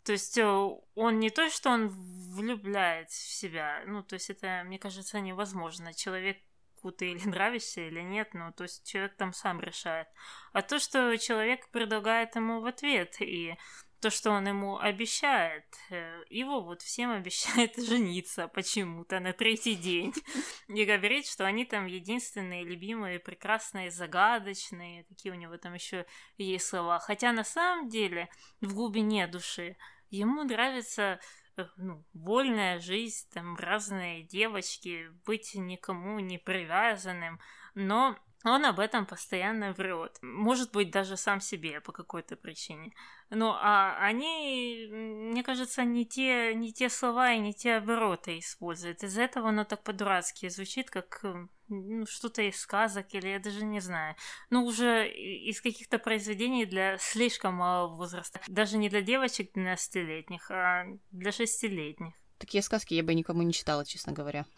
То есть э, он не то, что он влюбляет в себя, ну, то есть это, мне кажется, невозможно. Человек ты или нравишься, или нет, ну, то есть человек там сам решает. А то, что человек предлагает ему в ответ, и то, что он ему обещает, э, его вот всем обещает жениться почему-то на третий день. И говорит, что они там единственные, любимые, прекрасные, загадочные, какие у него там еще есть слова. Хотя на самом деле в глубине души ему нравится ну, вольная жизнь, там разные девочки, быть никому не привязанным, но он об этом постоянно врет. Может быть, даже сам себе по какой-то причине. Ну, а они, мне кажется, не те, не те слова и не те обороты используют. Из-за этого оно так по-дурацки звучит, как ну, что-то из сказок, или я даже не знаю. Ну, уже из каких-то произведений для слишком малого возраста. Даже не для девочек 12-летних, а для шестилетних. Такие сказки я бы никому не читала, честно говоря.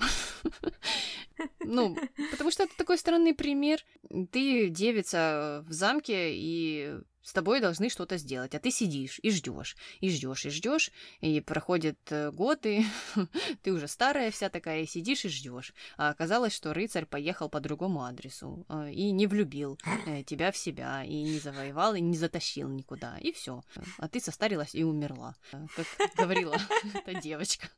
Ну, потому что это такой странный пример. Ты девица в замке, и с тобой должны что-то сделать, а ты сидишь и ждешь, и ждешь, и ждешь, и проходит э, год, и ты уже старая вся такая, и сидишь и ждешь. А оказалось, что рыцарь поехал по другому адресу э, и не влюбил э, тебя в себя, и не завоевал, и не затащил никуда, и все. А ты состарилась и умерла, как говорила эта девочка.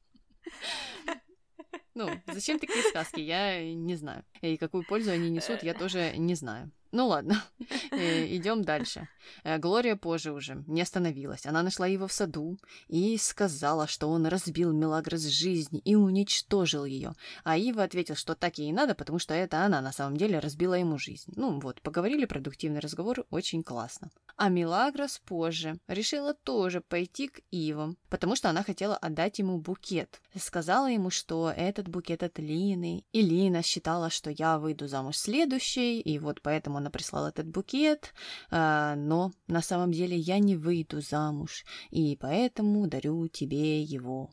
Ну, зачем такие сказки, я не знаю. И какую пользу они несут, я тоже не знаю. Ну ладно, э, идем дальше. Э, Глория позже уже не остановилась. Она нашла его в саду и сказала, что он разбил Мелагрос жизнь и уничтожил ее. А Ива ответил, что так ей и надо, потому что это она на самом деле разбила ему жизнь. Ну вот, поговорили, продуктивный разговор, очень классно. А Мелагрос позже решила тоже пойти к Ивам, потому что она хотела отдать ему букет. Сказала ему, что этот букет от Лины, и Лина считала, что я выйду замуж следующей, и вот поэтому она прислала этот букет, а, но на самом деле я не выйду замуж, и поэтому дарю тебе его.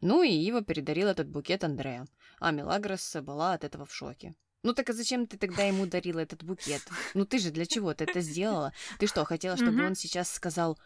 Ну и Ива передарил этот букет Андреа, а Мелагрос была от этого в шоке. Ну так а зачем ты тогда ему дарила этот букет? Ну ты же для чего ты это сделала? Ты что, хотела, чтобы он сейчас сказал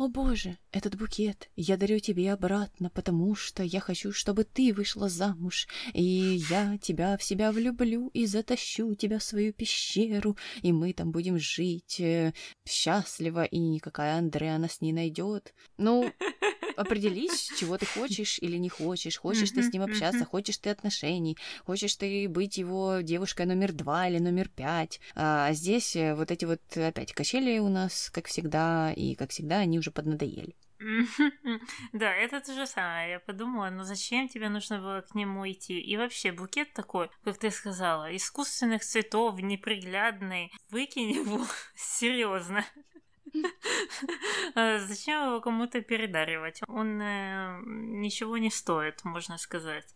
«О боже, этот букет я дарю тебе обратно, потому что я хочу, чтобы ты вышла замуж, и я тебя в себя влюблю и затащу тебя в свою пещеру, и мы там будем жить э, счастливо, и никакая Андреа нас не найдет. Ну, определись, чего ты хочешь или не хочешь. Хочешь ты с ним общаться, хочешь ты отношений, хочешь ты быть его девушкой номер два или номер пять. А здесь э, вот эти вот опять качели у нас, как всегда, и как всегда они уже поднадоели. Да, это то же самое. Я подумала, ну зачем тебе нужно было к нему идти? И вообще, букет такой, как ты сказала, искусственных цветов, неприглядный. Выкинь его, серьезно. А зачем его кому-то передаривать? Он э, ничего не стоит, можно сказать.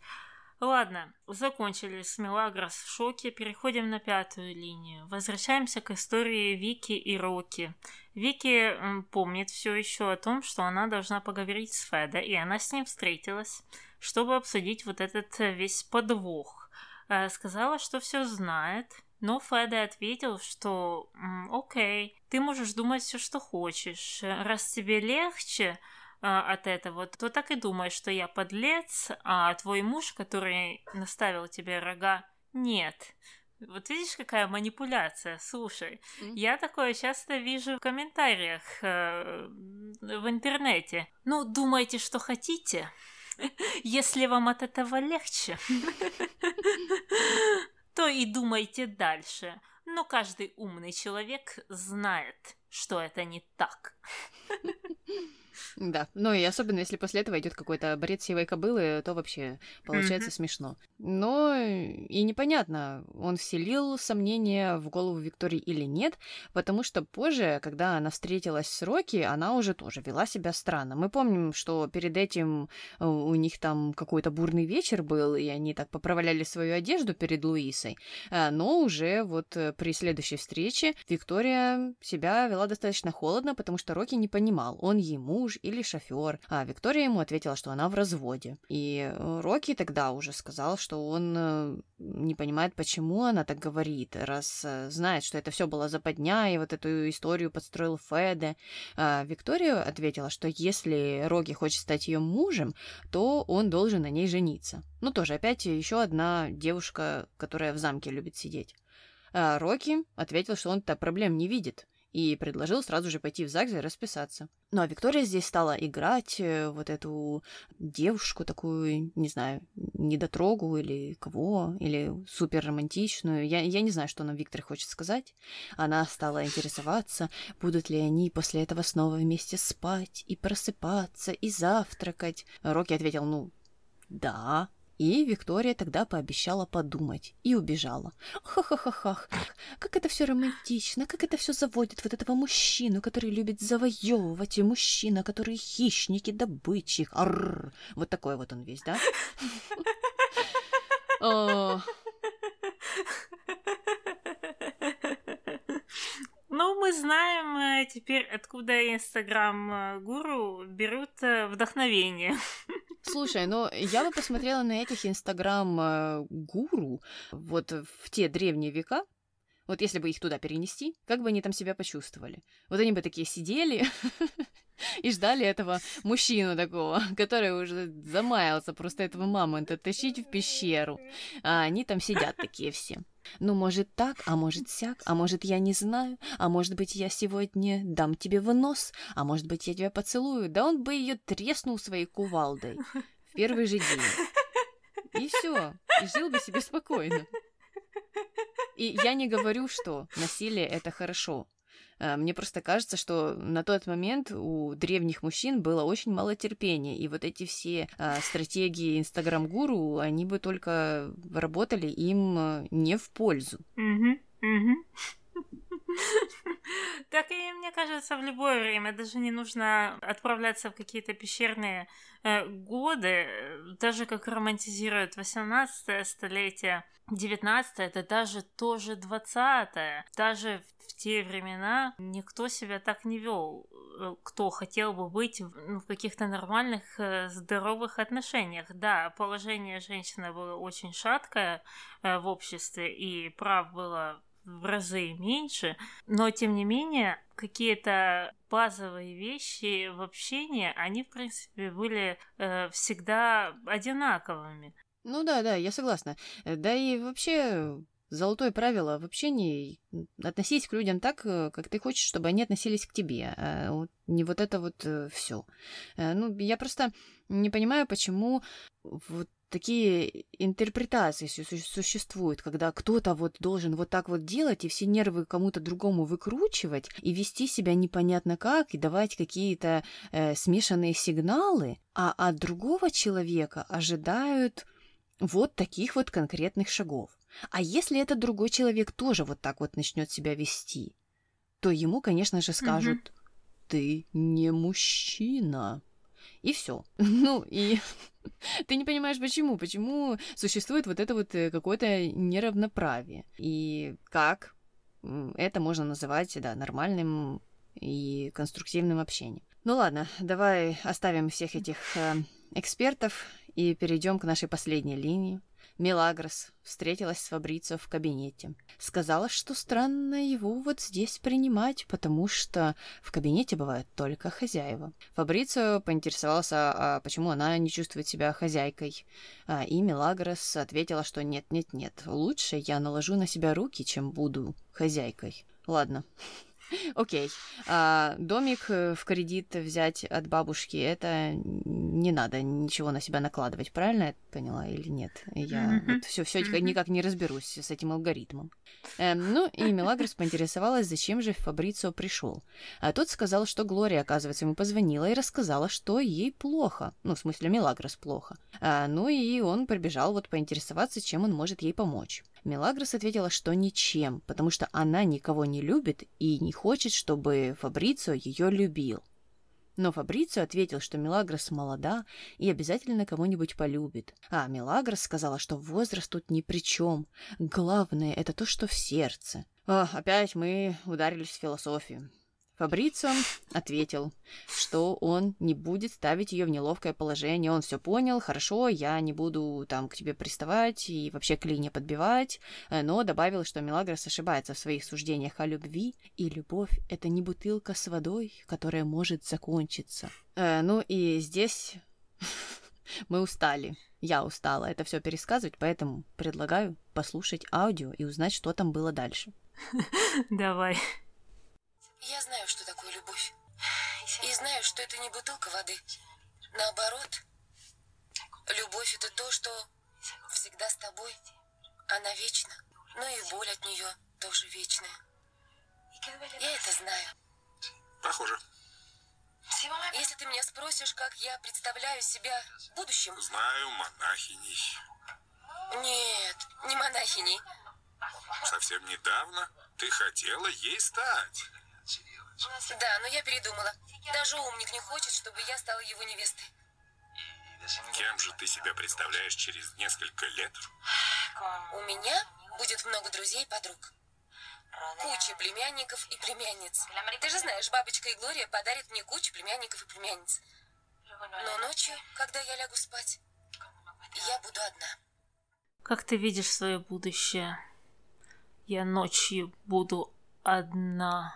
Ладно, закончили с Мелагрос в шоке, переходим на пятую линию. Возвращаемся к истории Вики и Роки. Вики помнит все еще о том, что она должна поговорить с Феда, и она с ним встретилась, чтобы обсудить вот этот э, весь подвох. Э, сказала, что все знает, но Феда ответил, что окей, ты можешь думать все, что хочешь. Раз тебе легче, а, от этого, то так и думаешь, что я подлец, а твой муж, который наставил тебе рога, нет. Вот видишь, какая манипуляция. Слушай, mm-hmm. я такое часто вижу в комментариях э, в интернете. Ну, думайте, что хотите, если вам от этого легче, то и думайте дальше. Но каждый умный человек знает, что это не так. Да, ну и особенно если после этого идет какой-то бред сивой кобылы, то вообще получается mm-hmm. смешно. Но и непонятно, он вселил сомнения в голову Виктории или нет, потому что позже, когда она встретилась с Рокки, она уже тоже вела себя странно. Мы помним, что перед этим э, у них там какой-то бурный вечер был, и они так поправляли свою одежду перед Луисой, э, но уже вот э, при следующей встрече Виктория себя вела достаточно холодно, потому что Рокки не понимал, он ей муж или шофер. А Виктория ему ответила, что она в разводе. И э, Рокки тогда уже сказал, что он э, не понимает, почему она так говорит, раз э, знает, что это все было западня, и вот эту историю подстроил Феде. А Виктория ответила, что если Рокки хочет стать ее мужем, то он должен на ней жениться. Ну, тоже опять еще одна девушка, которая в замке любит сидеть. А Рокки ответил, что он-то проблем не видит и предложил сразу же пойти в ЗАГС и расписаться. Ну а Виктория здесь стала играть э, вот эту девушку такую, не знаю, недотрогу или кого, или супер романтичную. Я, я не знаю, что нам Виктор хочет сказать. Она стала интересоваться, будут ли они после этого снова вместе спать и просыпаться и завтракать. Рокки ответил, ну, да, и Виктория тогда пообещала подумать и убежала. Ха-ха-ха-ха, как это все романтично, как это все заводит вот этого мужчину, который любит завоевывать, и мужчина, который хищник и добытчик. Вот такой вот он весь, да? Ну, мы знаем э, теперь, откуда инстаграм-гуру э, берут э, вдохновение. Слушай, ну я бы посмотрела на этих инстаграм-гуру вот в те древние века, Вот если бы их туда перенести, как бы они там себя почувствовали? Вот они бы такие сидели и ждали этого мужчину такого, который уже замаялся просто этого мамонта тащить в пещеру. А они там сидят такие все. Ну, может так, а может сяк, а может я не знаю, а может быть я сегодня дам тебе в нос, а может быть я тебя поцелую. Да он бы ее треснул своей кувалдой в первый же день. И все, и жил бы себе спокойно. И я не говорю, что насилие это хорошо. А, мне просто кажется, что на тот момент у древних мужчин было очень мало терпения, и вот эти все а, стратегии инстаграм-гуру, они бы только работали им а, не в пользу. Так и мне кажется, в любое время. Даже не нужно отправляться в какие-то пещерные э, годы, даже как романтизируют 18 столетие, 19 это даже тоже 20 Даже в те времена никто себя так не вел, э, кто хотел бы быть в, ну, в каких-то нормальных, э, здоровых отношениях. Да, положение женщины было очень шаткое э, в обществе, и прав было в разы меньше, но тем не менее какие-то базовые вещи в общении, они в принципе были э, всегда одинаковыми. Ну да, да, я согласна. Да и вообще золотое правило в общении относись к людям так, э, как ты хочешь, чтобы они относились к тебе. А не вот это вот э, все. Ну, я просто не понимаю, почему вот такие интерпретации существуют, когда кто-то вот должен вот так вот делать и все нервы кому-то другому выкручивать и вести себя непонятно как и давать какие-то э, смешанные сигналы, а от другого человека ожидают вот таких вот конкретных шагов. А если этот другой человек тоже вот так вот начнет себя вести, то ему, конечно же, скажут, ты не мужчина. И все. Ну, и ты не понимаешь, почему. Почему существует вот это вот э, какое-то неравноправие. И как это можно называть, да, нормальным и конструктивным общением. Ну ладно, давай оставим всех этих э, экспертов и перейдем к нашей последней линии. Мелагрос встретилась с Фабрицио в кабинете. Сказала, что странно его вот здесь принимать, потому что в кабинете бывают только хозяева. Фабрицио поинтересовался, а почему она не чувствует себя хозяйкой. А, и Мелагрос ответила, что нет-нет-нет, лучше я наложу на себя руки, чем буду хозяйкой. Ладно, Окей. А, домик э, в кредит взять от бабушки, это не надо ничего на себя накладывать, правильно я поняла или нет? Я mm-hmm. вот все, все mm-hmm. никак не разберусь с этим алгоритмом. Эм, ну и Мелагрос поинтересовалась, зачем же Фабрицио пришел. А тот сказал, что Глория, оказывается, ему позвонила и рассказала, что ей плохо. Ну, в смысле, Мелагрос плохо. А, ну и он прибежал вот поинтересоваться, чем он может ей помочь. Мелагрос ответила, что ничем, потому что она никого не любит и не хочет, чтобы Фабрицио ее любил. Но Фабрицио ответил, что Мелагрос молода и обязательно кого-нибудь полюбит. А Мелагрос сказала, что возраст тут ни при чем. Главное — это то, что в сердце. О, опять мы ударились в философию. Фабрицио ответил, что он не будет ставить ее в неловкое положение. Он все понял, хорошо, я не буду там к тебе приставать и вообще клинья подбивать, э, но добавил, что Мелагрос ошибается в своих суждениях о любви, и любовь — это не бутылка с водой, которая может закончиться. Э, ну и здесь мы устали. Я устала это все пересказывать, поэтому предлагаю послушать аудио и узнать, что там было дальше. Давай. Я знаю, что такое любовь. И знаю, что это не бутылка воды. Наоборот, любовь это то, что всегда с тобой. Она вечна. Но и боль от нее тоже вечная. Я это знаю. Похоже. Если ты меня спросишь, как я представляю себя в будущем... Знаю монахиней. Нет, не монахиней. Совсем недавно ты хотела ей стать. Да, но я передумала. Даже умник не хочет, чтобы я стала его невестой. Кем же ты себя представляешь через несколько лет? У меня будет много друзей и подруг. Куча племянников и племянниц. Ты же знаешь, бабочка и Глория подарят мне кучу племянников и племянниц. Но ночью, когда я лягу спать, я буду одна. Как ты видишь свое будущее? я ночью буду одна.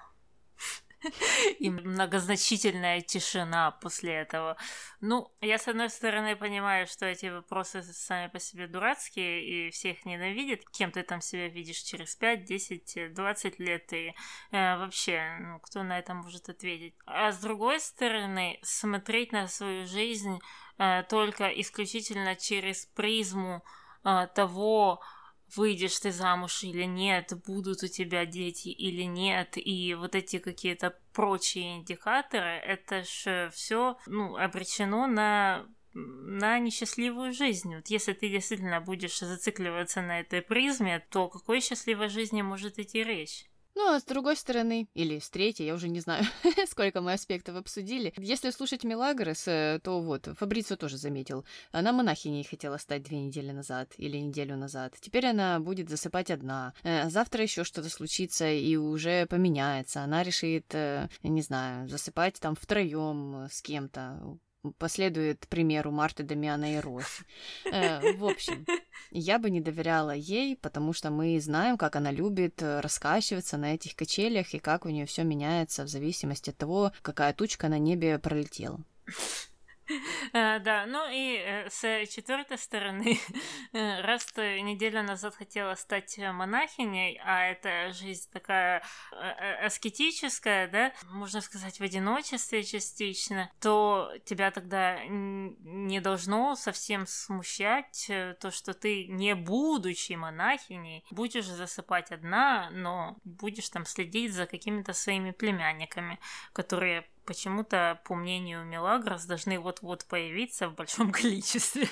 И многозначительная тишина после этого. Ну, я, с одной стороны, понимаю, что эти вопросы сами по себе дурацкие, и все их ненавидят. Кем ты там себя видишь через 5, 10, 20 лет, и э, вообще, ну, кто на это может ответить? А с другой стороны, смотреть на свою жизнь э, только исключительно через призму э, того, выйдешь ты замуж или нет, будут у тебя дети или нет, и вот эти какие-то прочие индикаторы, это же все ну, обречено на на несчастливую жизнь. Вот если ты действительно будешь зацикливаться на этой призме, то о какой счастливой жизни может идти речь? Ну, а с другой стороны, или с третьей, я уже не знаю, сколько мы аспектов обсудили. Если слушать Мелагрос, э, то вот, Фабрицио тоже заметил. Она монахиней хотела стать две недели назад или неделю назад. Теперь она будет засыпать одна. Э, завтра еще что-то случится и уже поменяется. Она решит, э, не знаю, засыпать там втроем с кем-то последует примеру Марты, Дамиана и Роси. Э, в общем, я бы не доверяла ей, потому что мы знаем, как она любит э, раскачиваться на этих качелях и как у нее все меняется в зависимости от того, какая тучка на небе пролетела. Э, да, ну и э, с четвертой стороны, э, раз ты неделю назад хотела стать монахиней, а эта жизнь такая аскетическая, да, можно сказать, в одиночестве частично, то тебя тогда не должно совсем смущать то, что ты, не будучи монахиней, будешь засыпать одна, но будешь там следить за какими-то своими племянниками, которые почему-то, по мнению Мелагрос, должны вот-вот появиться в большом количестве.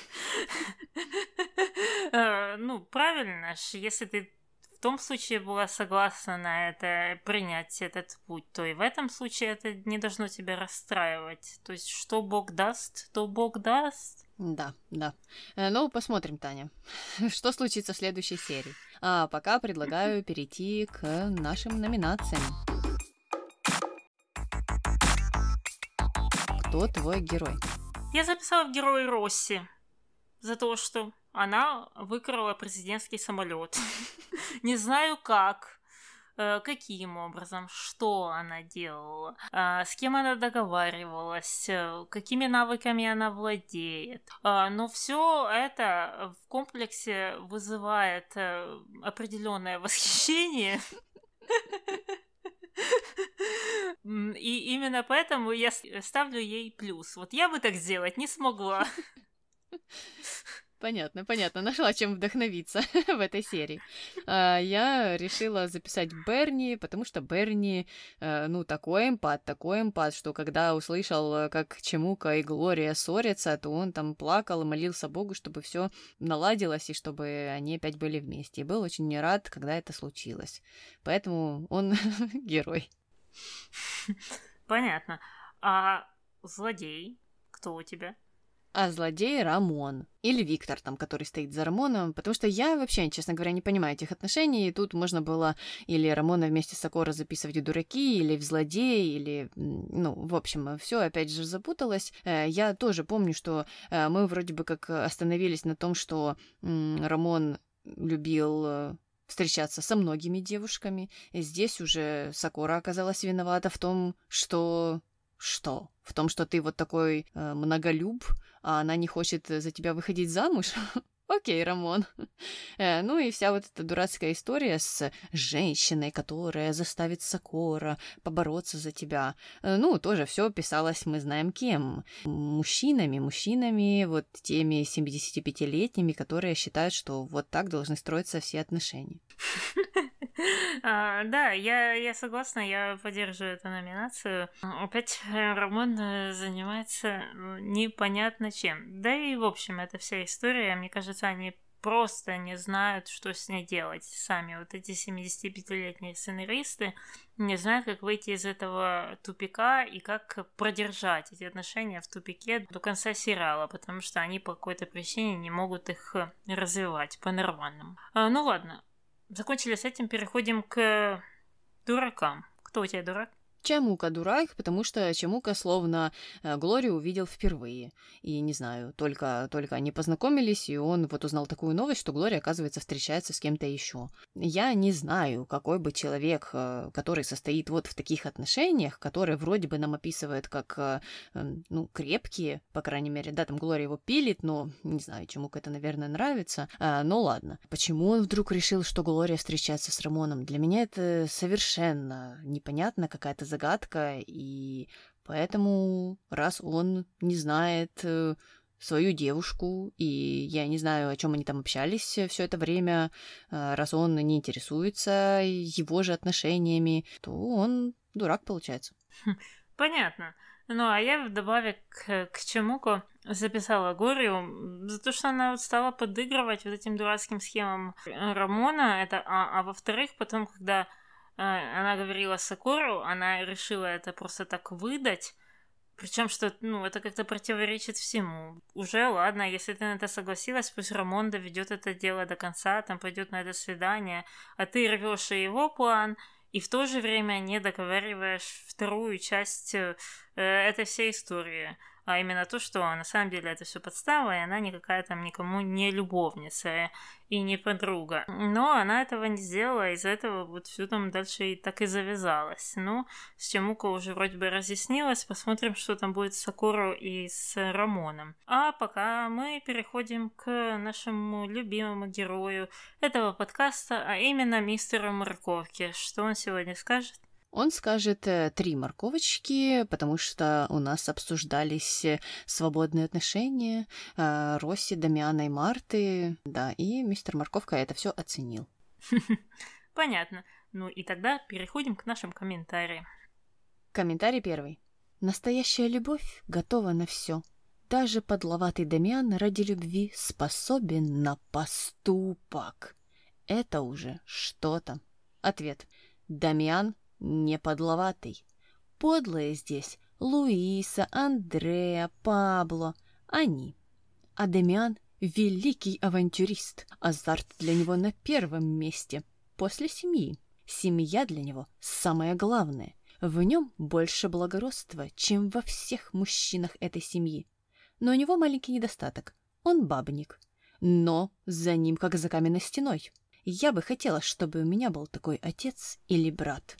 Э, ну, правильно ж, если ты в том случае была согласна на это, принять этот путь, то и в этом случае это не должно тебя расстраивать. То есть, что Бог даст, то Бог даст. Да, да. Э, ну, посмотрим, Таня, что случится в следующей серии. А пока предлагаю перейти к нашим номинациям. Кто твой герой? Я записала в герой Росси за то, что она выкрала президентский самолет. Не знаю как, э, каким образом, что она делала, э, с кем она договаривалась, э, какими навыками она владеет. Но все это в комплексе вызывает определенное восхищение. И именно поэтому я ставлю ей плюс. Вот я бы так сделать не смогла. Понятно, понятно. Нашла чем вдохновиться в этой серии. А, я решила записать Берни, потому что Берни, э, ну, такой эмпат, такой эмпат, что когда услышал, э, как Чемука и Глория ссорятся, то он там плакал и молился Богу, чтобы все наладилось и чтобы они опять были вместе. И был очень рад, когда это случилось. Поэтому он герой. Понятно. А злодей кто у тебя? А злодей Рамон. Или Виктор, там, который стоит за Рамоном, потому что я вообще, честно говоря, не понимаю этих отношений, и тут можно было или Рамона вместе с Акора записывать в дураки, или в злодеи, или, ну, в общем, все опять же запуталось. Э, я тоже помню, что э, мы вроде бы как остановились на том, что Рамон любил э, встречаться со многими девушками. И здесь уже Сакура оказалась виновата в том, что что? В том, что ты вот такой э, многолюб, а она не хочет за тебя выходить замуж? Окей, Рамон. Э, ну и вся вот эта дурацкая история с женщиной, которая заставит Сокора побороться за тебя. Э, ну, тоже все писалось, мы знаем кем. Мужчинами, мужчинами, вот теми 75-летними, которые считают, что вот так должны строиться все отношения. А, да, я, я согласна, я поддерживаю эту номинацию. Опять Рамон э, занимается ну, непонятно чем. Да и, в общем, эта вся история, мне кажется, они просто не знают, что с ней делать сами. Вот эти 75-летние сценаристы не знают, как выйти из этого тупика и как продержать эти отношения в тупике до конца сериала, потому что они по какой-то причине не могут их развивать по-нормальному. А, ну ладно, закончили с этим, переходим к дуракам. Кто у тебя дурак? Чамука дурак, потому что Чамука словно э, Глорию увидел впервые. И не знаю, только, только они познакомились, и он вот узнал такую новость, что Глория, оказывается, встречается с кем-то еще. Я не знаю, какой бы человек, э, который состоит вот в таких отношениях, которые вроде бы нам описывают как, э, эм, ну, крепкие, по крайней мере, да, там Глория его пилит, но не знаю, Чамука это, наверное, нравится. А, но ладно. Почему он вдруг решил, что Глория встречается с Рамоном? Для меня это совершенно непонятно, какая-то загадка, и поэтому, раз он не знает э, свою девушку, и я не знаю, о чем они там общались все это время, э, раз он не интересуется его же отношениями, то он дурак получается. Хм, понятно. Ну, а я вдобавок к, к Чемуку записала Горию за то, что она вот стала подыгрывать вот этим дурацким схемам Рамона, это, а, а во-вторых, потом, когда она говорила Сакуру, она решила это просто так выдать, причем что, ну, это как-то противоречит всему. Уже ладно, если ты на это согласилась, пусть Рамон доведет это дело до конца, там пойдет на это свидание, а ты рвешь и его план, и в то же время не договариваешь вторую часть э, этой всей истории а именно то, что на самом деле это все подстава, и она никакая там никому не любовница и не подруга. Но она этого не сделала, из-за этого вот все там дальше и так и завязалось. Ну, с Чемуко уже вроде бы разъяснилось, посмотрим, что там будет с Сакуру и с Рамоном. А пока мы переходим к нашему любимому герою этого подкаста, а именно мистеру Морковке. Что он сегодня скажет? Он скажет э, три морковочки, потому что у нас обсуждались э, свободные отношения э, Росси, Дамиана и Марты. Да, и мистер Морковка это все оценил. Понятно. Ну и тогда переходим к нашим комментариям. Комментарий первый. Настоящая любовь готова на все. Даже подловатый Дамиан ради любви способен на поступок. Это уже что-то. Ответ. Дамиан не подловатый. Подлые здесь Луиса, Андреа, Пабло. Они. А Демиан — великий авантюрист. Азарт для него на первом месте. После семьи. Семья для него самое главное. В нем больше благородства, чем во всех мужчинах этой семьи. Но у него маленький недостаток. Он бабник. Но за ним как за каменной стеной. Я бы хотела, чтобы у меня был такой отец или брат.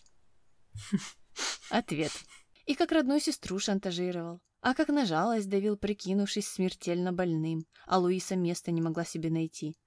Ответ. И как родную сестру шантажировал. А как на жалость давил, прикинувшись смертельно больным, а Луиса места не могла себе найти.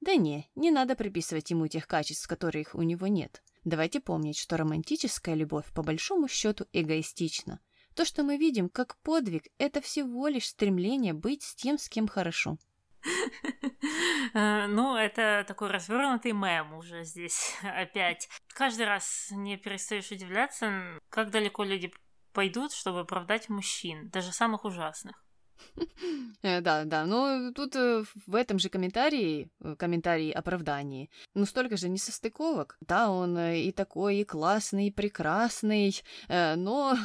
Да не, не надо приписывать ему тех качеств, которых у него нет. Давайте помнить, что романтическая любовь по большому счету эгоистична. То, что мы видим как подвиг, это всего лишь стремление быть с тем, с кем хорошо. Э, ну, это такой развернутый мем уже здесь опять. Каждый раз не перестаешь удивляться, как далеко люди пойдут, чтобы оправдать мужчин, даже самых ужасных. Э, да, да, но тут э, в этом же комментарии, комментарии оправдании, ну столько же несостыковок. Да, он и такой, и классный, и прекрасный, но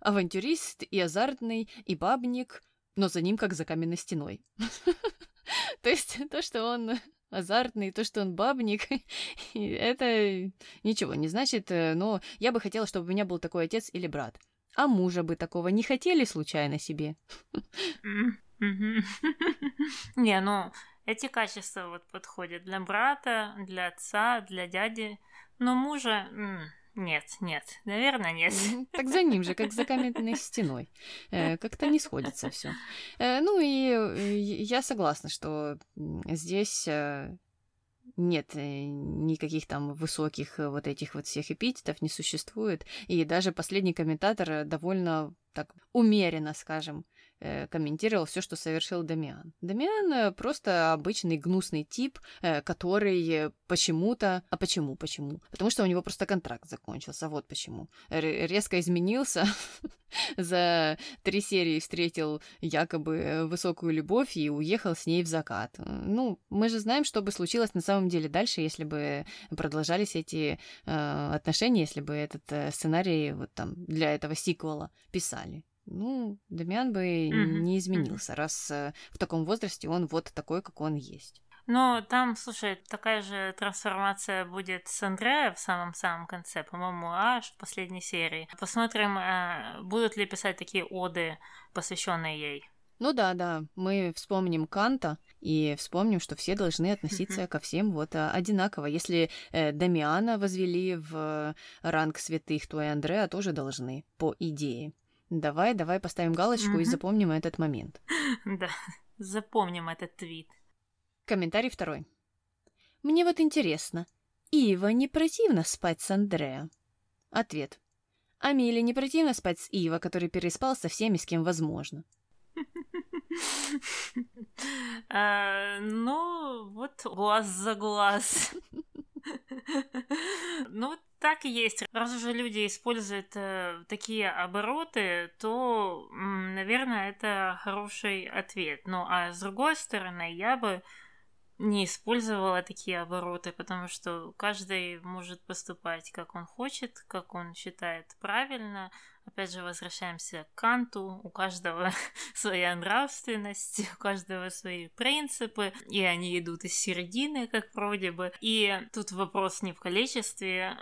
авантюрист, и азартный, и бабник, но за ним как за каменной стеной. То есть то, что он азартный, то, что он бабник, это ничего не значит, э, но я бы хотела, чтобы у меня был такой отец или брат. А мужа бы такого не хотели случайно себе? Не, ну, эти качества вот подходят для брата, для отца, для дяди, но мужа... Нет, нет, наверное, нет. Так за ним же, как за каменной стеной. Э, как-то не сходится все. Э, ну и э, я согласна, что здесь нет никаких там высоких вот этих вот всех эпитетов не существует. И даже последний комментатор довольно так умеренно, скажем, комментировал все, что совершил Дамиан. Дамиан э, просто обычный гнусный тип, э, который почему-то... А почему? Почему? Потому что у него просто контракт закончился, вот почему. Резко изменился, за три серии встретил якобы высокую любовь и уехал с ней в закат. Ну, мы же знаем, что бы случилось на самом деле дальше, если бы продолжались эти э, отношения, если бы этот э, сценарий вот там для этого сиквела писали ну, Дамиан бы mm-hmm. не изменился, mm-hmm. раз э, в таком возрасте он вот такой, как он есть. Но там, слушай, такая же трансформация будет с Андреа в самом-самом конце, по-моему, аж в последней серии. Посмотрим, э, будут ли писать такие оды, посвященные ей. Ну да, да, мы вспомним Канта и вспомним, что все должны относиться mm-hmm. ко всем вот а, одинаково. Если э, Дамиана возвели в ранг святых, то и Андреа тоже должны, по идее. Давай, давай поставим галочку mm-hmm. и запомним этот момент. Да, запомним этот твит. Комментарий второй. Мне вот интересно, Ива не противно спать с Андреа? Ответ. А Миле не противно спать с Ива, который переспал со всеми, с кем возможно. А, ну, вот глаз за глаз. Ну, так и есть. Раз уже люди используют э, такие обороты, то, наверное, это хороший ответ. Ну, а с другой стороны, я бы не использовала такие обороты, потому что каждый может поступать, как он хочет, как он считает правильно. Опять же, возвращаемся к Канту. У каждого своя нравственность, у каждого свои принципы, и они идут из середины, как вроде бы. И тут вопрос не в количестве,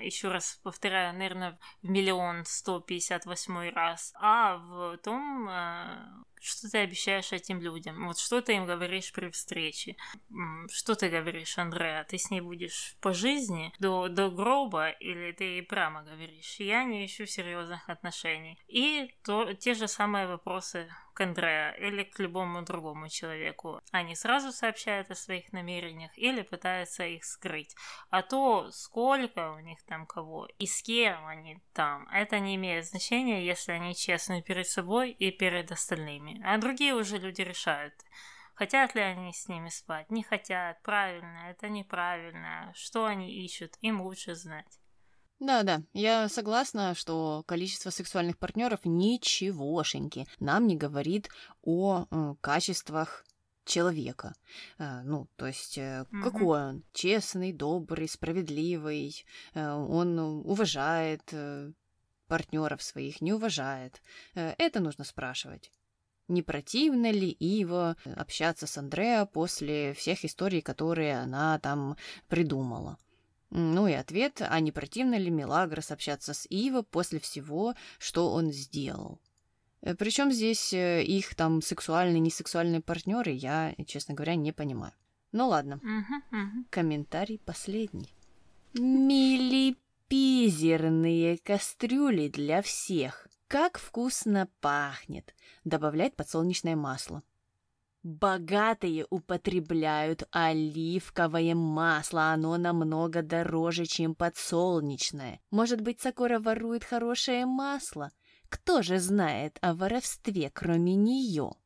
еще раз повторяю, наверное, в миллион сто пятьдесят восьмой раз, а в том, а, что ты обещаешь этим людям? Вот что ты им говоришь при встрече? Что ты говоришь, Андреа? Ты с ней будешь по жизни до, до гроба или ты ей прямо говоришь? Я не ищу серьезных отношений. И то, те же самые вопросы к Андреа или к любому другому человеку. Они сразу сообщают о своих намерениях или пытаются их скрыть. А то, сколько у них там кого и с кем они там, это не имеет значения, если они честны перед собой и перед остальными. А другие уже люди решают. Хотят ли они с ними спать? Не хотят. Правильно, это неправильно. Что они ищут, им лучше знать. Да-да, я согласна, что количество сексуальных партнеров ничегошеньки нам не говорит о э, качествах человека. Э, ну, то есть, э, mm-hmm. какой он? Честный, добрый, справедливый, э, он уважает э, партнеров своих, не уважает. Э, это нужно спрашивать. Не противно ли Ива общаться с Андреа после всех историй, которые она там придумала? Ну и ответ, а не противно ли Мелагрос общаться с Иво после всего, что он сделал? Э, Причем здесь э, их там сексуальные, несексуальные партнеры, я, честно говоря, не понимаю. Ну ладно. Комментарий последний. Милипизерные кастрюли для всех. Как вкусно пахнет. Добавлять подсолнечное масло. Богатые употребляют оливковое масло, оно намного дороже, чем подсолнечное. Может быть, Сакура ворует хорошее масло? Кто же знает о воровстве, кроме нее?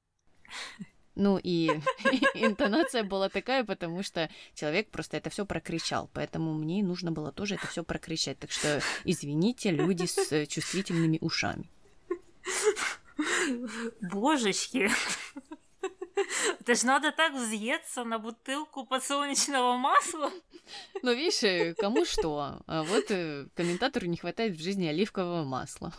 Ну и интонация была такая, потому что человек просто это все прокричал, поэтому мне нужно было тоже это все прокричать. Так что извините, люди с чувствительными ушами. Божечки. Это ж надо так взъеться на бутылку подсолнечного масла. Ну, видишь, э, кому что. А вот э, комментатору не хватает в жизни оливкового масла.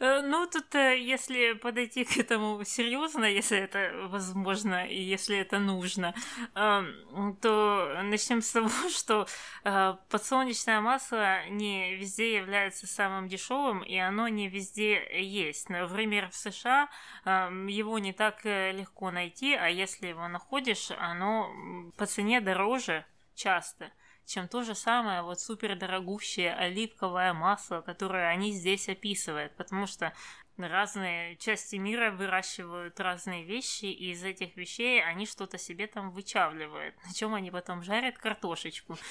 Э, ну, тут, э, если подойти к этому серьезно, если это возможно и если это нужно, эм, то начнем с того, что э, подсолнечное масло не везде является самым дешевым, и оно не везде есть. Например, в США его не так легко найти, а если его находишь, оно по цене дороже часто чем то же самое вот супер дорогущее оливковое масло, которое они здесь описывают, потому что разные части мира выращивают разные вещи, и из этих вещей они что-то себе там вычавливают, на чем они потом жарят картошечку.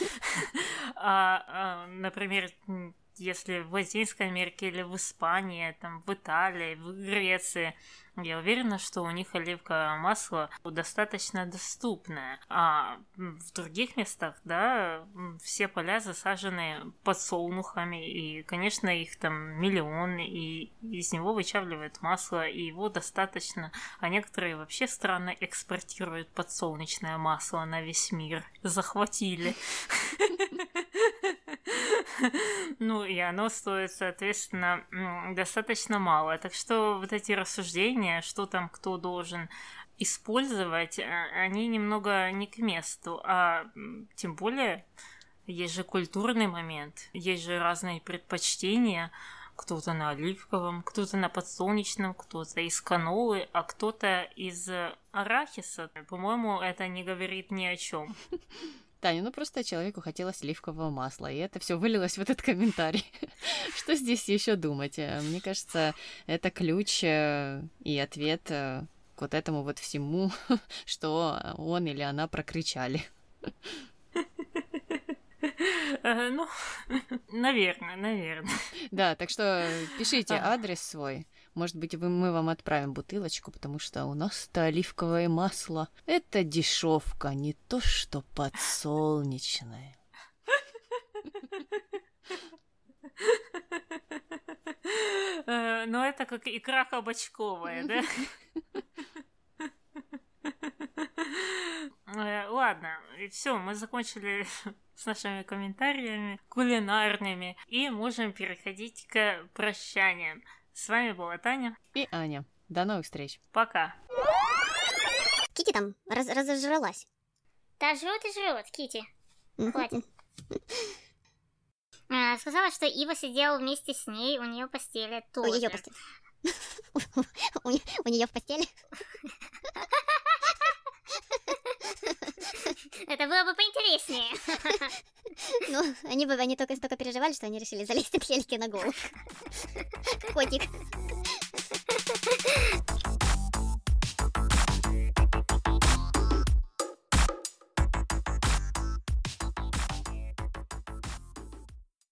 А, а, например, если в Латинской Америке или в Испании, там, в Италии, в Греции, я уверена, что у них оливковое масло достаточно доступное. А в других местах, да, все поля засажены подсолнухами, и, конечно, их там миллионы, и из него вычавливают масло, и его достаточно. А некоторые вообще страны экспортируют подсолнечное масло на весь мир. Захватили. Ну, и оно стоит, соответственно, достаточно мало. Так что вот эти рассуждения, что там кто должен использовать, а, они немного не к месту, а тем более есть же культурный момент, есть же разные предпочтения, кто-то на оливковом, кто-то на подсолнечном, кто-то из канолы, а кто-то из арахиса. По-моему, это не говорит ни о чем. Таня, ну просто человеку хотелось оливкового масла, и это все вылилось в этот комментарий. Что здесь еще думать? Мне кажется, это ключ э, и ответ э, к вот этому вот всему, что он или она прокричали. Ну, наверное, наверное. Да, так что пишите адрес свой. Может быть, мы вам отправим бутылочку, потому что у нас-то оливковое масло. Это дешевка, не то что подсолнечное. Э, ну, это как икра кабачковая, да? Э, ладно, все, мы закончили с нашими комментариями кулинарными и можем переходить к прощаниям. С вами была Таня и Аня. До новых встреч. Пока. Кити там раз разожралась. Да жрет и жрет, Кити. Хватит. А, сказала, что Ива сидела вместе с ней у нее в постели тоже. У ее постели. У нее в постели. Это было бы поинтереснее. Ну, они бы они только столько переживали, что они решили залезть к Хельке на голову. Котик.